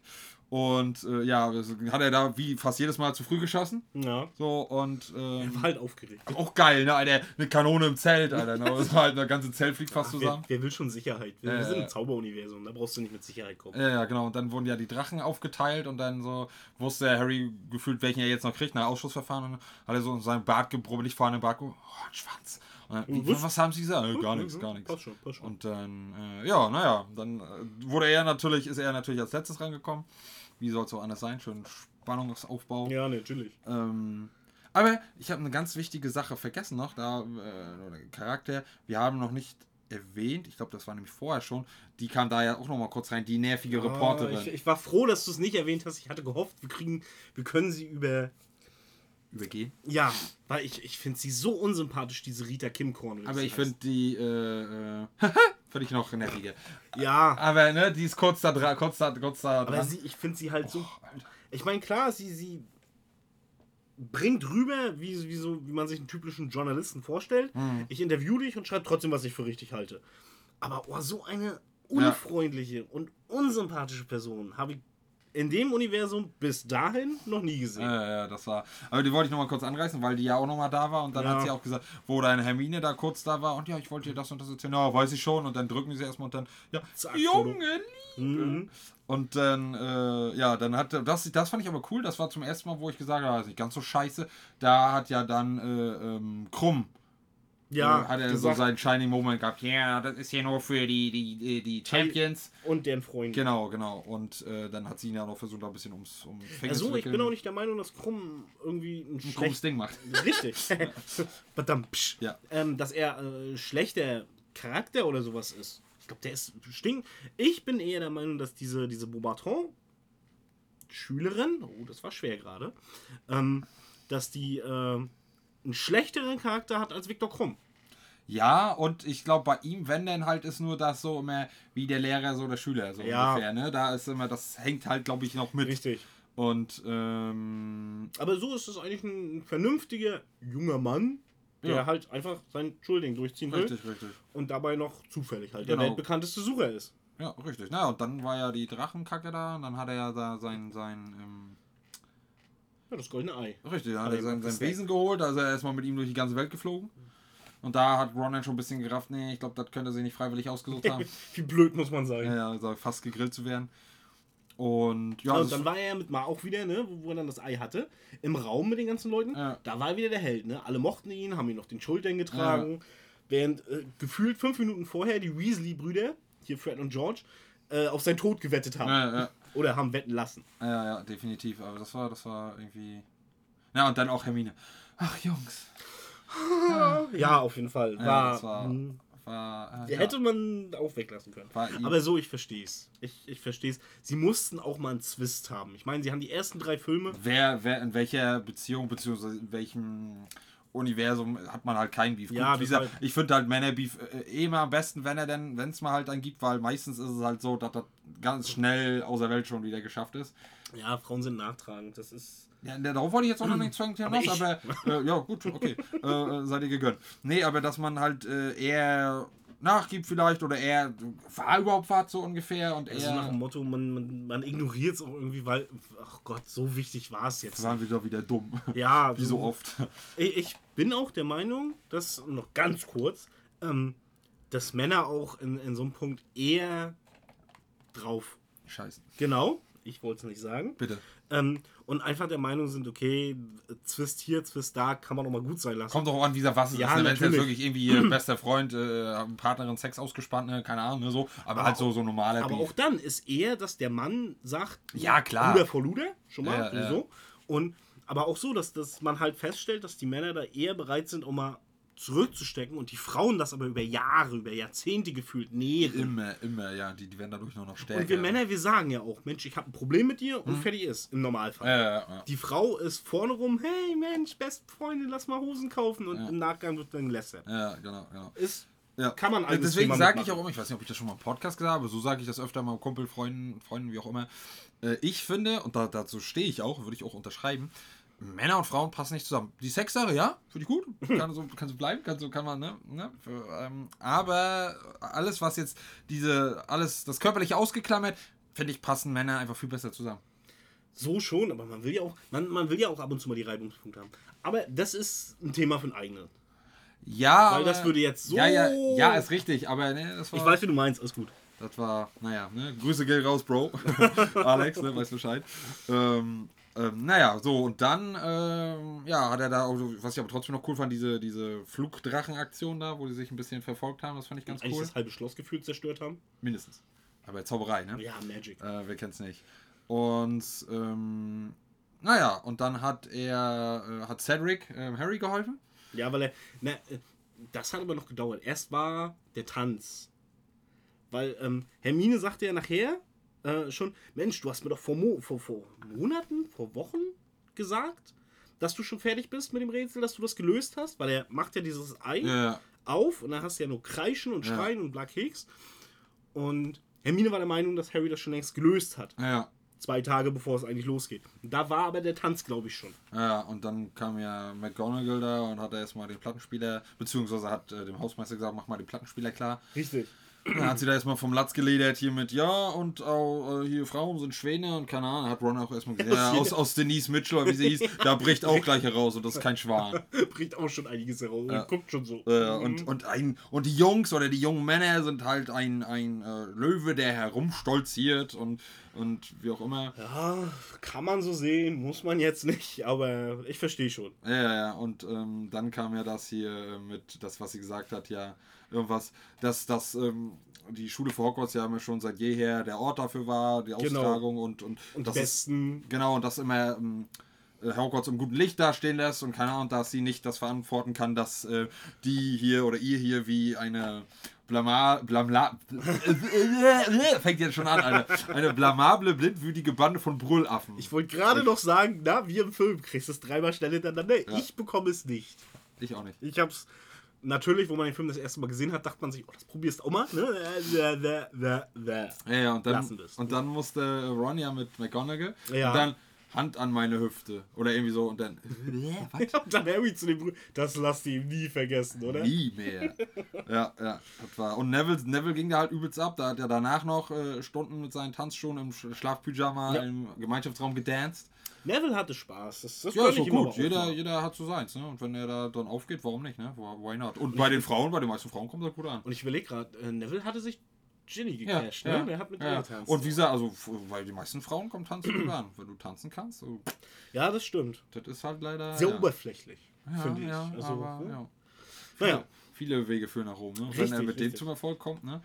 Und äh, ja, hat er da wie fast jedes Mal zu früh geschossen. Ja. So und ähm, War halt aufgeregt. auch geil, ne, Alter? Eine Kanone im Zelt, Alter. Ne? Das war halt das ganze Zelt fliegt fast Ach, wer, zusammen. wer will schon Sicherheit? Wir, wir sind im Zauberuniversum, da brauchst du nicht mit Sicherheit kommen. Ja, ja, genau. Und dann wurden ja die Drachen aufgeteilt und dann so wusste Harry gefühlt, welchen er jetzt noch kriegt, nach Ausschussverfahren. Und hat er so in seinem Bart gebrubbelig fahrenden Bart, oh, ein Schwanz. Dann, wie, Was? haben sie gesagt? Äh, gar nichts, gar nichts. Passt schon, passt schon. Und dann, äh, ja, naja, dann äh, wurde er natürlich, ist er natürlich als letztes rangekommen. Wie soll es so anders sein? Schön Spannungsaufbau. ja, natürlich. Ähm, aber ich habe eine ganz wichtige Sache vergessen noch, da, äh, Charakter, wir haben noch nicht erwähnt, ich glaube, das war nämlich vorher schon, die kam da ja auch noch mal kurz rein, die nervige Reporterin. Ah, ich, ich war froh, dass du es nicht erwähnt hast. Ich hatte gehofft, wir kriegen, wir können sie über. Übergehen. Ja, weil ich, ich finde sie so unsympathisch, diese Rita Kim Cornell. Aber ich finde die, äh, äh, finde ich noch nerviger. Ja, Aber, ne, die ist kurz da dran, kurz da, kurz da aber dran. sie, ich finde sie halt so. Alter. Ich meine, klar, sie, sie. bringt rüber, wie, wie, so, wie man sich einen typischen Journalisten vorstellt. Mhm. Ich interview dich und schreibe trotzdem, was ich für richtig halte. Aber oh, so eine unfreundliche und unsympathische Person habe ich in dem Universum bis dahin noch nie gesehen. Ja, ja, das war. Aber die wollte ich nochmal kurz anreißen, weil die ja auch nochmal da war und dann Ja. hat sie auch gesagt, wo deine Hermine da kurz da war und ja, ich wollte dir das und das erzählen. Ja, weiß ich schon. Und dann drücken sie erstmal und dann, ja, Zack, Junge, Mhm. Und dann, äh, ja, dann hat das, das fand ich aber cool. Das war zum ersten Mal, wo ich gesagt habe, das ist nicht ganz so scheiße. Da hat ja dann äh, ähm, Krumm, Ja, hat er gesagt, so seinen Shining Moment gehabt. Ja, das ist hier nur für die, die, die, Champions. und deren Freund. Genau, genau. Und äh, dann hat sie ihn ja noch versucht, da ein bisschen ums um Finger Also, zu ich bin auch nicht der Meinung, dass Krumm irgendwie ein ein krummes Ding macht. Richtig. Verdammt. psch. Ja. Ähm, dass er äh, schlechter Charakter oder sowas ist. Ich glaube, der ist stink. Ich bin eher der Meinung, dass diese, diese Beaubaton Schülerin, oh, das war schwer gerade, ähm, dass die äh, einen schlechteren Charakter hat als Viktor Krumm. Ja, und ich glaube, bei ihm, wenn denn halt, ist nur das so immer wie der Lehrer, so der Schüler, so Ja. ungefähr. Ne? Da ist immer, das hängt halt, glaube ich, noch mit. Richtig. Und ähm, Aber so ist es eigentlich ein vernünftiger junger Mann, der Ja. halt einfach sein Schulding durchziehen will richtig, richtig. und dabei noch zufällig halt Genau. der weltbekannteste Sucher ist. Ja, richtig. Na, und dann war ja die Drachenkacke da und dann hat er ja da sein, sein, ähm, Ja, das goldene Ei. richtig, dann hat Hat er sein, gemacht, sein das Wesen geholt, also er erstmal mit ihm durch die ganze Welt geflogen. Und da hat Ron dann schon ein bisschen gerafft, nee, ich glaube, das könnte er sich nicht freiwillig ausgesucht haben. Wie blöd muss man sein. ja, ja, also fast gegrillt zu werden. Und ja, Also das- dann war er ja mit Ma auch wieder, ne, wo, er dann das Ei hatte, im Raum mit den ganzen Leuten. Ja. Da war er wieder der Held, ne? Alle mochten ihn, haben ihn auf den Schultern getragen. Während äh, gefühlt fünf Minuten vorher die Weasley-Brüder, hier Fred und George, äh, auf seinen Tod gewettet haben. ja, ja. Oder haben wetten lassen. Ja, ja, definitiv. Aber das war, das war irgendwie. Ja, und dann auch Hermine. Ach, Jungs. Ja, auf jeden Fall. Ja, War, das war. war äh, der ja. hätte man auch weglassen können. Aber so, ich verstehe es. Ich, ich verstehe es. Sie mussten auch mal einen Twist haben. Ich meine, sie haben die ersten drei Filme. Wer, wer, in welcher Beziehung, beziehungsweise in welchem Universum hat man halt keinen Beef. Ja, Gut, gesagt, deshalb- ich finde halt Männerbeef äh, eh immer am besten, wenn er denn, wenn es mal halt einen gibt, weil meistens ist es halt so, dass das ganz schnell außer Welt schon wieder geschafft ist. Ja, Frauen sind nachtragend. Das ist. Ja, ne, darauf wollte ich jetzt auch noch nicht zwingend Aber hinaus, ich- aber äh, ja, gut, okay. äh, äh, seid ihr gegönnt. Nee, aber dass man halt äh, eher nachgibt vielleicht oder eher war überhaupt was so ungefähr und Also nach eher dem Motto, man, man, man ignoriert es auch irgendwie, weil, ach Gott, so wichtig war es jetzt. waren wieder wieder dumm. Ja, Wie so oft. Ich, bin auch der Meinung, dass, noch ganz kurz, ähm, dass Männer auch in, in so einem Punkt eher drauf. Scheiße. Genau, ich wollte es nicht sagen. Bitte. Ähm, und einfach der Meinung sind, okay, Zwist hier, Zwist da, kann man auch mal gut sein lassen. Kommt doch auch an, dieser was es Ja, ist. Wenn es jetzt wirklich irgendwie ihr bester Freund, äh, Partnerin, Sex ausgespannt, ne? keine Ahnung, ne, so. Aber, halt so, so normaler Aber Beef. auch dann ist eher, dass der Mann sagt, Ja, klar. Luder vor Luder, schon mal, Ja, ja. so. Und, aber auch so, dass, dass man halt feststellt, dass die Männer da eher bereit sind, um mal zurückzustecken und die Frauen das aber über Jahre, über Jahrzehnte gefühlt nähren. Immer, immer, ja. Die, die werden dadurch nur noch stärker. Und wir Männer, wir sagen ja auch, Mensch, ich habe ein Problem mit dir und fertig ist, im Normalfall. Ja, ja, ja. Die Frau ist vorne rum, hey Mensch, beste Freundin, lass mal Hosen kaufen und im Nachgang wird dann gelästert. Ja, genau, genau. Ist, Ja. kann man eigenes Deswegen sage ich auch immer, ich weiß nicht, ob ich das schon mal im Podcast gesagt habe, so sage ich das öfter mal Kumpel, Freunden, Freunden, wie auch immer. Äh, ich finde, und da, dazu stehe ich auch, würde ich auch unterschreiben, Männer und Frauen passen nicht zusammen. Die Sexsache, ja, finde ich gut. Kann so, kann so bleiben, kann so, kann man, ne? ne für, ähm, aber alles, was jetzt diese, alles, das körperliche ausgeklammert, finde ich, passen Männer einfach viel besser zusammen. So schon, aber man will ja auch, man, man will ja auch ab und zu mal die Reibungspunkte haben. Aber das ist ein Thema für einen eigenen. Ja, Weil aber, das würde jetzt so- Ja, ja, ja, ist richtig, aber ne, das war. Ich weiß, wie du meinst, alles gut. Das war, naja, ne? Grüße gehen raus, Bro. Alex, ne? Weißt Bescheid. Ähm, ähm, naja, so, und dann, ähm, ja, hat er da, auch, was ich aber trotzdem noch cool fand, diese, diese Flugdrachen-Aktion da, wo die sich ein bisschen verfolgt haben, das fand ich ganz Eigentlich cool. das halbe Schloss gefühlt zerstört haben. Mindestens. Aber Zauberei, ne? Ja, Magic. Äh, wer kennt's nicht. Und, ähm, naja, und dann hat er, äh, hat Cedric ähm, Harry geholfen. Ja, weil er. Na, äh, das hat aber noch gedauert. Erst war der Tanz. Weil ähm, Hermine sagte ja nachher äh, schon: Mensch, du hast mir doch vor, Mo vor, vor Monaten, vor Wochen gesagt, dass du schon fertig bist mit dem Rätsel, dass du das gelöst hast. Weil er macht ja dieses Ei Ja, auf und dann hast du ja nur Kreischen und Ja. Schreien und Black Hicks. Und Hermine war der Meinung, dass Harry das schon längst gelöst hat. ja. zwei Tage bevor es eigentlich losgeht. Da war aber der Tanz, glaube ich, schon. Ja, und dann kam ja McGonagall da und hat erstmal den Plattenspieler, beziehungsweise hat äh, dem Hausmeister gesagt, mach mal den Plattenspieler klar. Richtig. Dann hat sie da erstmal vom Latz geledert hier mit, ja, und auch äh, hier Frauen sind Schwäne und keine Ahnung, hat Ron auch erstmal gesagt, ja, aus, aus Denise Mitchell, oder wie sie hieß, da bricht auch gleich heraus und das ist kein Schwan. Bringt auch schon einiges heraus. Ja. Guckt schon so. Äh, und, und, ein, und die Jungs oder die jungen Männer sind halt ein, ein äh, Löwe, der herumstolziert und, und wie auch immer. Ja, kann man so sehen, muss man jetzt nicht, aber ich verstehe schon. Ja, ja, ja. Und ähm, dann kam ja das hier äh, mit, das, was sie gesagt hat, ja, irgendwas, dass das, ähm, die Schule für Hogwarts ja immer schon seit jeher der Ort dafür war, die Genau. Austragung und, und, Und das die ist, besten. genau, und das immer ähm, äh, Hogwarts im guten Licht dastehen lässt und keine Ahnung, dass sie nicht das verantworten kann, dass äh, die hier oder ihr hier wie eine Blama, Blamla, fängt jetzt schon an, eine, eine blamable, blindwütige Bande von Brüllaffen. Ich wollte gerade noch sagen, na, wie im Film, kriegst du es dreimal schnell hintereinander. Ich bekomme es nicht. ich auch nicht. Ich hab's. Natürlich, wo man den Film das erste Mal gesehen hat, dachte man sich, oh, das probierst du auch mal. Ne? Äh, äh, äh. Ja, ja, und dann, und dann musste Ron ja mit McGonagall Ja. und dann Hand an meine Hüfte oder irgendwie so und dann Und dann Harry zu dem Brüder. Das lasst ihr ihm nie vergessen, oder? nie mehr. Ja, ja, das war. Und Neville, Neville ging da halt übelst ab. Da hat er danach noch äh, Stunden mit seinen Tanzschuhen im Sch- Schlafpyjama Ja. im Gemeinschaftsraum gedanced. Neville hatte Spaß. Das, das Ja, ist doch gut. Jeder, jeder hat so seins, ne? Und wenn er da dann aufgeht, warum nicht, ne? Why not? Und bei den Frauen, bei den meisten Frauen kommt das gut an. Und ich überlege gerade, äh, Neville hatte sich Ginny gecasht, ja, ne? Der hat mit ja. ihr getanzt. Und wie gesagt, also, weil die meisten Frauen kommen tanzen gut an. Wenn du tanzen kannst, so, Ja, das stimmt. das ist halt leider. Sehr ja. oberflächlich, Ja, finde ich. ja, also, aber, ne? ja. Naja. Viele Wege führen nach Rom, ne? Wenn Richtig, er mit dem richtig. zum Erfolg kommt, ne?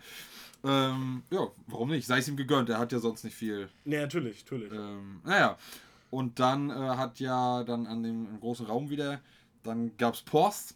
Ähm, ja, warum nicht? Sei es ihm gegönnt, er hat ja sonst nicht viel. Ne, natürlich, natürlich. Ähm, naja. Und dann äh, hat ja dann an dem großen Raum wieder, dann gab's Post.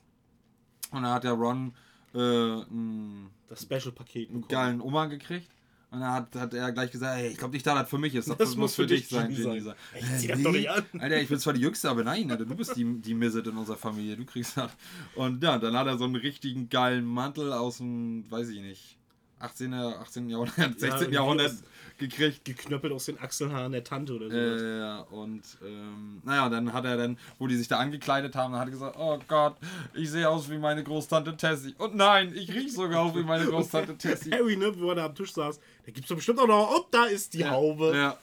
Und da hat der Ron äh, einen Das Special-Paket bekommen. geilen Umhang gekriegt. Und dann hat, hat er gleich gesagt, hey, ich glaube nicht, dass das für mich ist. Das, Das muss für dich, sein, sein. Ich zieh "Hä, das doch nicht an." Alter, ich bin zwar die Jüngste, aber nein, Alter, du bist die, die Misset in unserer Familie. Du kriegst das. Und ja, dann hat er so einen richtigen geilen Mantel aus dem, weiß ich nicht, 18. 18. Jahrhundert, 16. Ja, Jahrhundert gekriegt. Geknöppelt aus den Achselhaaren der Tante oder so. Äh, ja, und ähm, naja, dann hat er dann, wo die sich da angekleidet haben, dann hat er gesagt, oh Gott, ich sehe aus wie meine Großtante Tessie. Und nein, ich rieche sogar auch wie meine Großtante Tessie. Harry, ne, wo er da am Tisch saß, da gibt's doch bestimmt auch noch, und da ist die Haube. Ja,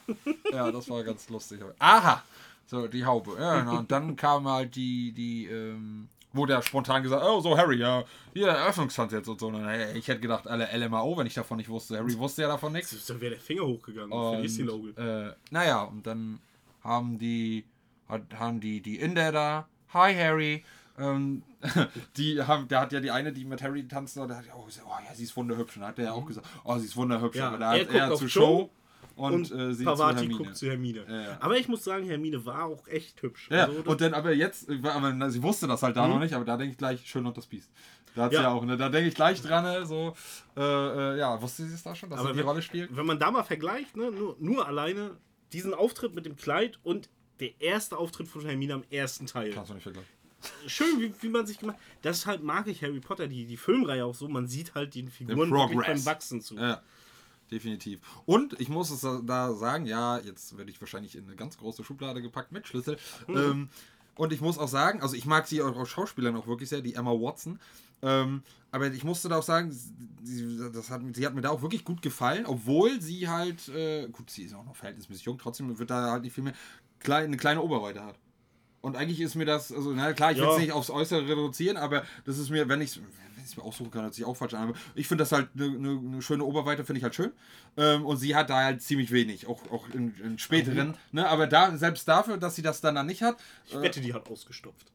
ja, das war ganz lustig. Aha! So, die Haube. Ja, genau. Und dann kam halt die, die, ähm, wo der spontan gesagt oh, so Harry, ja, hier, Eröffnungstanz jetzt und so. Und dann, ich hätte gedacht, alle LMAO, wenn ich davon nicht wusste. Harry wusste ja davon nichts. Da wäre der Finger hochgegangen für. Und, äh, naja, und dann haben die, haben die, die Inder da, hi Harry, ähm, die haben, der hat ja die eine, die mit Harry tanzt, da hat ja auch gesagt, oh ja, sie ist wunderhübsch. Und dann hat der ja auch gesagt, oh, sie ist wunderhübsch. Ja, aber da er hat er auf zu Joe Show und, Und, äh, sie Pavati zu guckt zu Hermine. Ja, ja. Aber ich muss sagen, Hermine war auch echt hübsch. Ja, Also, und dann aber jetzt, aber sie wusste das halt da noch nicht, aber da denke ich gleich, schön und das Biest. Da hat sie Mhm. Ja. auch, ne? Da denke ich gleich dran, ne, so, äh, äh, ja, wusste sie es da schon, dass Aber sie die wenn- Rolle spielt? wenn man da mal vergleicht, ne, nur, nur alleine diesen Auftritt mit dem Kleid und der erste Auftritt von Hermine am ersten Teil. Kannst du nicht vergleichen. Schön, wie, wie man sich gemacht Das halt mag ich Harry Potter, die, die Filmreihe auch so. Man sieht halt den Figuren beim Wachsen zu. Ja, definitiv. Und ich muss es da sagen, ja, jetzt werde ich wahrscheinlich in eine ganz große Schublade gepackt mit Schlüssel. Ähm, und ich muss auch sagen, also ich mag sie auch als Schauspielerin auch wirklich sehr, die Emma Watson. Ähm, aber ich musste da auch sagen, sie, das hat, sie hat mir da auch wirklich gut gefallen, obwohl sie halt, äh, gut, sie ist auch noch verhältnismäßig jung, trotzdem wird da halt nicht viel mehr, klein, eine kleine Oberweite hat. Und eigentlich ist mir das, also na klar, ich will Ja. es nicht aufs Äußere reduzieren, aber das ist mir, wenn ich es mir aussuchen kann, hört sich auch falsch an, aber ich finde das halt eine ne, ne schöne Oberweite, finde ich halt schön. Ähm, und sie hat da halt ziemlich wenig, auch, auch in, in späteren, ne, aber da, selbst dafür, dass sie das dann, dann nicht hat, Ich wette, die hat ausgestopft.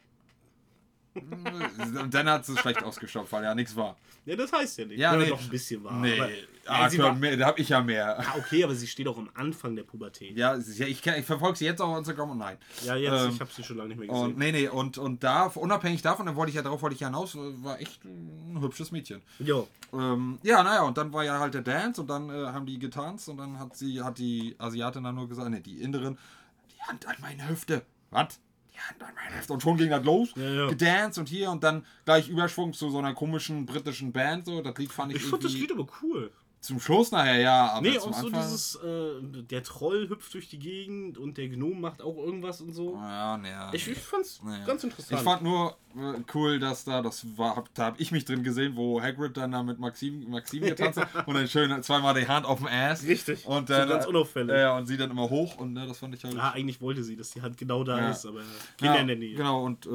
Äh, dann hat sie es schlecht ausgestopft, weil ja nichts war. Ja, das heißt ja nicht. Ja, nee. doch ein bisschen war. Nee, Aber, ah, ja, mehr, da habe ich ja mehr. ah, okay, aber sie steht auch am Anfang der Pubertät. Ja, ja ich, ich verfolge sie jetzt auch auf Instagram und nein. Ja, jetzt, Ähm, ich habe sie schon lange nicht mehr gesehen. Und nee, nee, und, und da, unabhängig davon, dann wollte ich ja darauf wollte ich ja hinaus, war echt ein hübsches Mädchen. Jo. Ähm, ja, naja, und dann war ja halt der Dance und dann äh, haben die getanzt und dann hat sie, hat die Asiatin dann nur gesagt, ne, die Inderin, die Hand an meine Hüfte. Was? Die Hand an meine Hüfte. Und schon ging das los. Ja, ja. Gedanced und hier und dann gleich Überschwung zu so einer komischen britischen Band. So, das Lied fand ich, Ich fand das Lied aber cool. Zum Schluss nachher, ja, aber Nee, auch so Anfang. dieses, äh, der Troll hüpft durch die Gegend und der Gnome macht auch irgendwas und so. ja, nee, ja. Ich, ich fand's Naja. ganz interessant. Ich fand nur äh, cool, dass da, das war, hab, da habe ich mich drin gesehen, wo Hagrid dann da mit Maxim, Maxim getanzt hat und dann schön zweimal die Hand auf dem Ass. Richtig. Und So dann, ganz unauffällig. Ja, und sie dann immer hoch und ne, das fand ich halt. ja, eigentlich wollte sie, dass die Hand genau da Ja. ist, aber Kinder Ja, in der Nähe. Genau, und äh,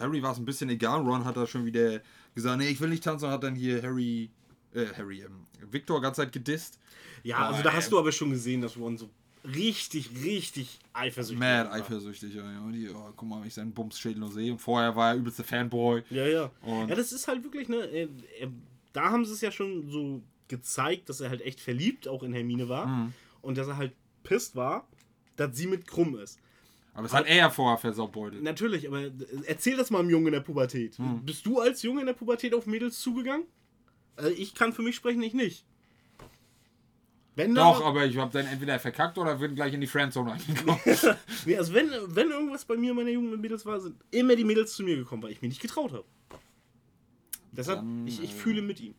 Harry war es ein bisschen egal. Ron hat da schon wieder gesagt, nee, ich will nicht tanzen und hat dann hier Harry, äh, Harry, ähm, Victor ganze Zeit gedisst. Ja, Boah, also da hast du aber schon gesehen, dass Ron so richtig, richtig eifersüchtig Mad war. eifersüchtig, ja. ja. Die, oh, guck mal, wenn ich seinen Bumsschädel nur sehe. Und vorher war er übelste Fanboy. Ja, ja. Und- ja, das ist halt wirklich, ne, er, er, da haben sie es ja schon so gezeigt, dass er halt echt verliebt auch in Hermine war. Mhm. Und dass er halt pisst war, dass sie mit krumm ist. Aber das hat er ja vorher versaubeutelt. Natürlich, aber äh, erzähl das mal einem Jungen in der Pubertät. Hm. Bist du als Junge in der Pubertät auf Mädels zugegangen? Also ich kann für mich sprechen, ich nicht. Wenn Doch, aber ich habe dann entweder verkackt oder bin gleich in die Friendzone reingekommen. Nee, also wenn, wenn irgendwas bei mir in meiner Jugend mit Mädels war, sind immer die Mädels zu mir gekommen, weil ich mir nicht getraut habe. Deshalb, Dann, ich, ich äh, fühle mit ihm.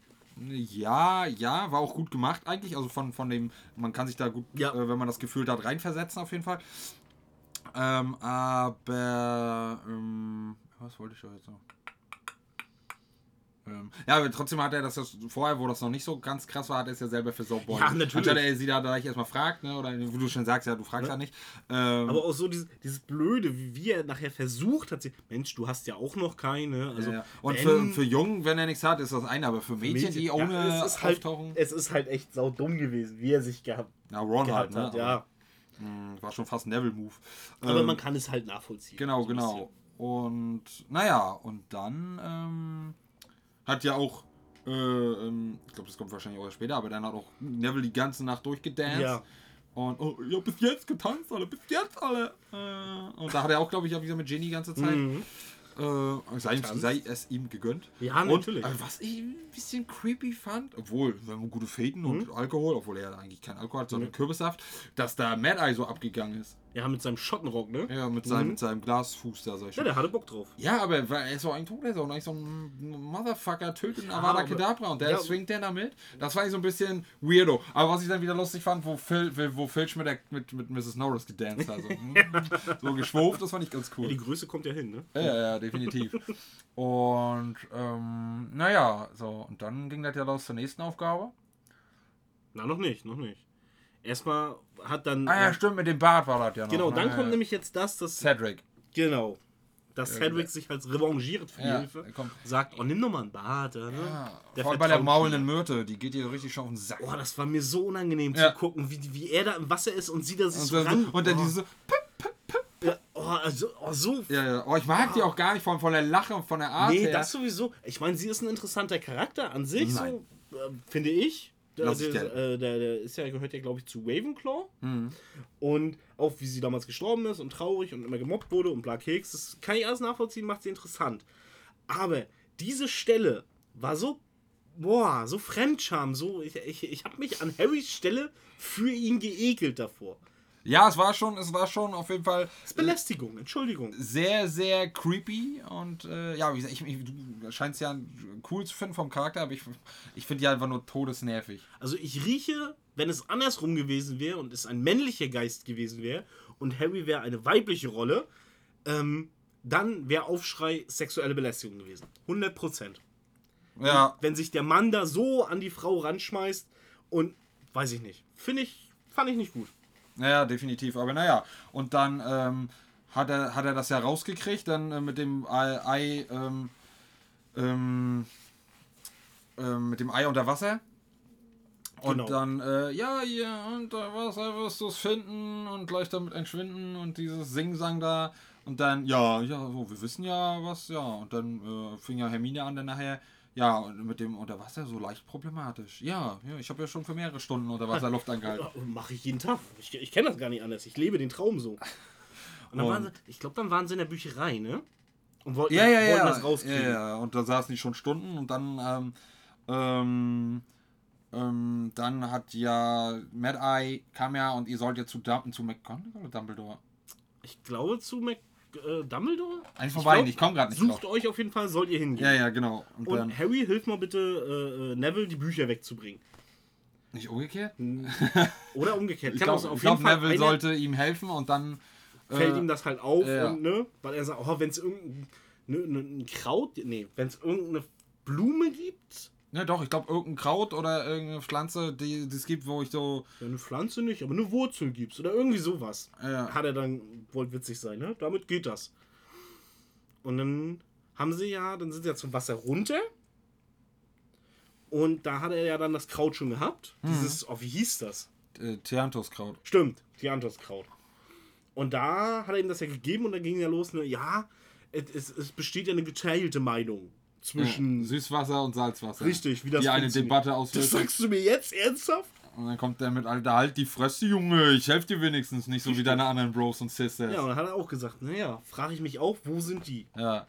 ja, ja, war auch gut gemacht eigentlich. Also von, von dem, man kann sich da gut, Ja. äh, wenn man das Gefühl hat, reinversetzen auf jeden Fall. Ähm, aber, ähm, was wollte ich da jetzt noch? Ähm, ja, aber trotzdem hat er das, das vorher, wo das noch nicht so ganz krass war, hat er es ja selber für so Ja, natürlich. Anstatt er sie da gleich erstmal fragt, ne, oder wie du schon sagst, ja, du fragst ja, nicht. Ähm, Aber auch so dieses, dieses Blöde, wie, er nachher versucht hat, sie, Mensch, du hast ja auch noch keine. Also, ja. Und wenn- für, für Jungen, wenn er nichts hat, ist das eine, aber für Mädchen, die ohne ja, es ist halt, auftauchen. Es ist halt echt saudumm gewesen, wie er sich gehabt, Ja, Ron halt, gehabt ne? hat. Ja. Mh, War schon fast ein Neville-Move. Aber Ähm, man kann es halt nachvollziehen. Genau, So genau. Und naja, und dann ähm, hat ja auch, äh, ähm, ich glaube, das kommt wahrscheinlich auch erst später, aber dann hat auch Neville die ganze Nacht durchgedanced. Ja. Und oh, ja, bis jetzt getanzt, alle, bis jetzt alle. Äh, und da hat er auch, glaube ich, auch wieder mit Jenny die ganze Zeit. Mhm. Äh, sei, sei es ihm gegönnt. Ja, und, natürlich. äh, was ich ein bisschen creepy fand, obwohl, wir haben gute Fäden und Mhm. Alkohol, obwohl er eigentlich kein Alkohol hat, sondern Kürbissaft, dass da Mad Eye so abgegangen ist. Ja, mit seinem Schottenrock, ne? Ja, mit seinem, Mhm. mit seinem Glasfuß da, sag ich Ja, schon. der hatte Bock drauf. Ja, aber er ist doch ein Todesser und eigentlich so ein Motherfucker, tötet einen Ja, Avada Kedavra und der ja, swingt der damit. Das fand ich so ein bisschen weirdo. Aber was ich dann wieder lustig fand, wo, Phil, wo Filch mit, der, mit, mit Mrs. Norris gedanced hat. So, mm, so geschwuft, das fand ich ganz Ja, cool. die Größe kommt ja hin, ne? Ja, ja, ja, definitiv. Und, ähm, naja, so, und dann ging das ja los zur nächsten Aufgabe. Na, noch nicht, noch nicht. Erstmal hat dann. Ah ja, stimmt, mit dem Bart war das ja noch. Genau, ne? dann Ja, kommt ja. nämlich jetzt das, dass. Cedric. Genau. Dass Cedric sich als revanchiert für die Ja, Hilfe. kommt. Sagt, oh, nimm doch mal einen Bart. Ne? Ja, vor allem bei der maulenden. Myrte, die geht dir richtig schon auf den Sack. Oh, das war mir so unangenehm zu gucken, wie, wie er da im Wasser ist und sie da sich und, so dann, ran. und dann oh, diese so, ja, oh, also, oh, so. Ja, ja. Oh, ich mag die auch gar nicht von, von der Lache und von der Art Nee, her. das sowieso. Ich meine, sie ist ein interessanter Charakter an sich, so, äh, finde ich. Der, der, äh, der, der ist ja, gehört ja, glaube ich, zu Ravenclaw. Mhm. Und auch wie sie damals gestorben ist und traurig und immer gemobbt wurde und bla Keks, das kann ich alles nachvollziehen, macht sie interessant. Aber diese Stelle war so, boah, so Fremdscham, so, ich, ich, ich habe mich an Harrys Stelle für ihn geekelt davor. Ja, es war schon, es war schon auf jeden Fall Das ist Belästigung, Entschuldigung. sehr, sehr creepy und äh, ja, wie gesagt, ich, ich, du scheinst ja cool zu finden vom Charakter, aber ich, ich finde die einfach nur todesnervig. Also ich rieche, wenn es andersrum gewesen wäre und es ein männlicher Geist gewesen wäre und Harry wäre eine weibliche Rolle, ähm, dann wäre Aufschrei sexuelle Belästigung gewesen. 100 Prozent. Ja, Wenn sich der Mann da so an die Frau ranschmeißt und weiß ich nicht. Finde ich, fand ich nicht gut. Naja, definitiv. Aber naja, und dann ähm, hat, er, hat er das ja rausgekriegt, dann äh, mit dem Ei, Ei ähm, ähm, ähm, mit dem Ei unter Wasser. Und Genau. dann, äh, ja, hier unter Wasser wirst du es finden und gleich damit entschwinden und dieses Sing-Sang da. Und dann, ja, ja, so, wir wissen ja was, ja. Und dann äh, fing ja Hermine an, dann nachher, ja, und mit dem Unterwasser so leicht problematisch. Ja, ja ich habe ja schon für mehrere Stunden unter Wasser Luft angehalten. Mache ich jeden Tag. Ich, ich kenne das gar nicht anders. Ich lebe den Traum so. Und dann Und- waren sie, ich glaube, dann waren sie in der Bücherei, ne? Und wollten, Ja, ja, wollten ja. das ja, rauskriegen. ja. Und da saßen die schon Stunden und dann, ähm, ähm, ähm, dann hat ja Mad Eye kam ja und ihr sollt jetzt zu, Dum zu McGonagall oder Dumbledore? Ich glaube zu Mac, äh, Dumbledore. Eins von Ich ich komme gerade nicht Sucht drauf. euch auf jeden Fall, sollt ihr hingehen. Ja, ja, genau. Und, Und dann, Harry, hilf mal bitte äh, äh, Neville, die Bücher wegzubringen. Nicht umgekehrt? Oder umgekehrt. Ich glaube, auf glaub, jeden Fall Neville sollte ihm helfen und dann. fällt äh, ihm das halt auf ja. und ne, weil er sagt, oh, wenn es irgendein ne, ne, Kraut, nee, wenn es irgendeine Blume gibt, Ne, doch, ich glaube, irgendein Kraut oder irgendeine Pflanze, die es gibt, wo ich so. ja, eine Pflanze nicht, aber eine Wurzel gibt's oder irgendwie sowas. Ja. Hat er dann, wollte witzig sein, ne? Damit geht das. Und dann haben sie ja, dann sind sie ja zum Wasser runter. Und da hat er ja dann das Kraut schon gehabt. Mhm. Dieses, oh, wie hieß das? Äh, Theanthuskraut. Stimmt, Dianthuskraut. Und da hat er ihm das ja gegeben und dann ging ja los, ne, ja, es, es besteht ja eine geteilte Meinung zwischen. Süßwasser und Salzwasser. Richtig, wie das Die eine. Debatte Das auslöst. sagst du mir jetzt ernsthaft? Und dann kommt der mit, Alter, halt die Fresse, Junge. Ich helfe dir wenigstens nicht so wie deine anderen Bros und Sisters. Ja, und dann hat er auch gesagt, naja, frage ich mich auch, wo sind die? Ja.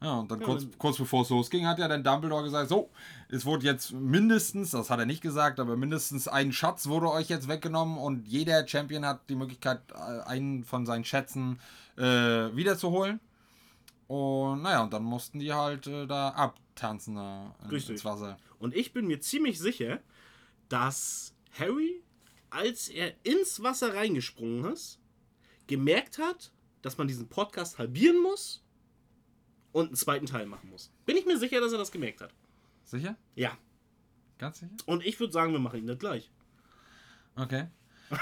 Ja, und dann Ja, kurz, kurz bevor es losging, hat ja dann Dumbledore gesagt, so, es wurde jetzt mindestens, das hat er nicht gesagt, aber mindestens ein Schatz wurde euch jetzt weggenommen und jeder Champion hat die Möglichkeit, äh, einen von seinen Schätzen äh, wiederzuholen. Und naja, und dann mussten die halt äh, da abtanzen da in, Richtig. ins Wasser. Und ich bin mir ziemlich sicher, dass Harry, als er ins Wasser reingesprungen ist, gemerkt hat, dass man diesen Podcast halbieren muss und einen zweiten Teil machen muss. Bin ich mir sicher, dass er das gemerkt hat. Sicher? Ja. Ganz sicher? Und ich würde sagen, wir machen ihn das gleich. Okay.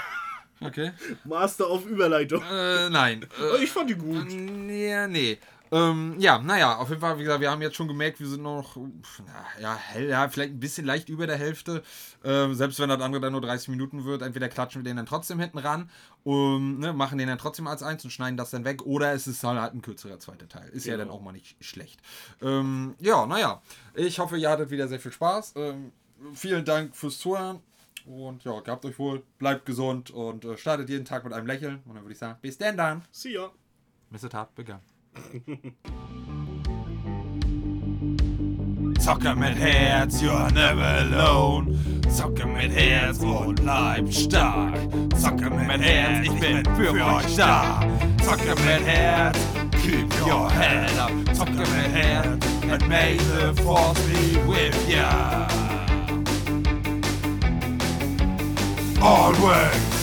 Okay. Master auf Überleitung. Äh, nein. Äh, Ich fand die gut. Nee, nee. Ähm, ja, naja, auf jeden Fall, wie gesagt, wir haben jetzt schon gemerkt, wir sind noch, na, ja, hell, ja, vielleicht ein bisschen leicht über der Hälfte. Ähm, selbst wenn das andere dann nur 30 Minuten wird, entweder klatschen wir den dann trotzdem hinten ran und ne, machen den dann trotzdem als eins und schneiden das dann weg. Oder es ist halt ein kürzerer zweiter Teil. Ist ja Genau. dann auch mal nicht schlecht. Ähm, ja, naja. Ich hoffe, ihr hattet wieder sehr viel Spaß. Ähm, vielen Dank fürs Zuhören. Und ja, gehabt euch wohl, bleibt gesund und äh, startet jeden Tag mit einem Lächeln. Und dann würde ich sagen, bis denn dann. See ya. Missetat begangen. Zocker mit Herz, you're never alone. Zocke mit Herz und bleib stark. Zocke mit Herz, ich bin für euch da. Zocke mit Herz, keep your head up. Zocke mit Herz, and may the force be with ya. Always.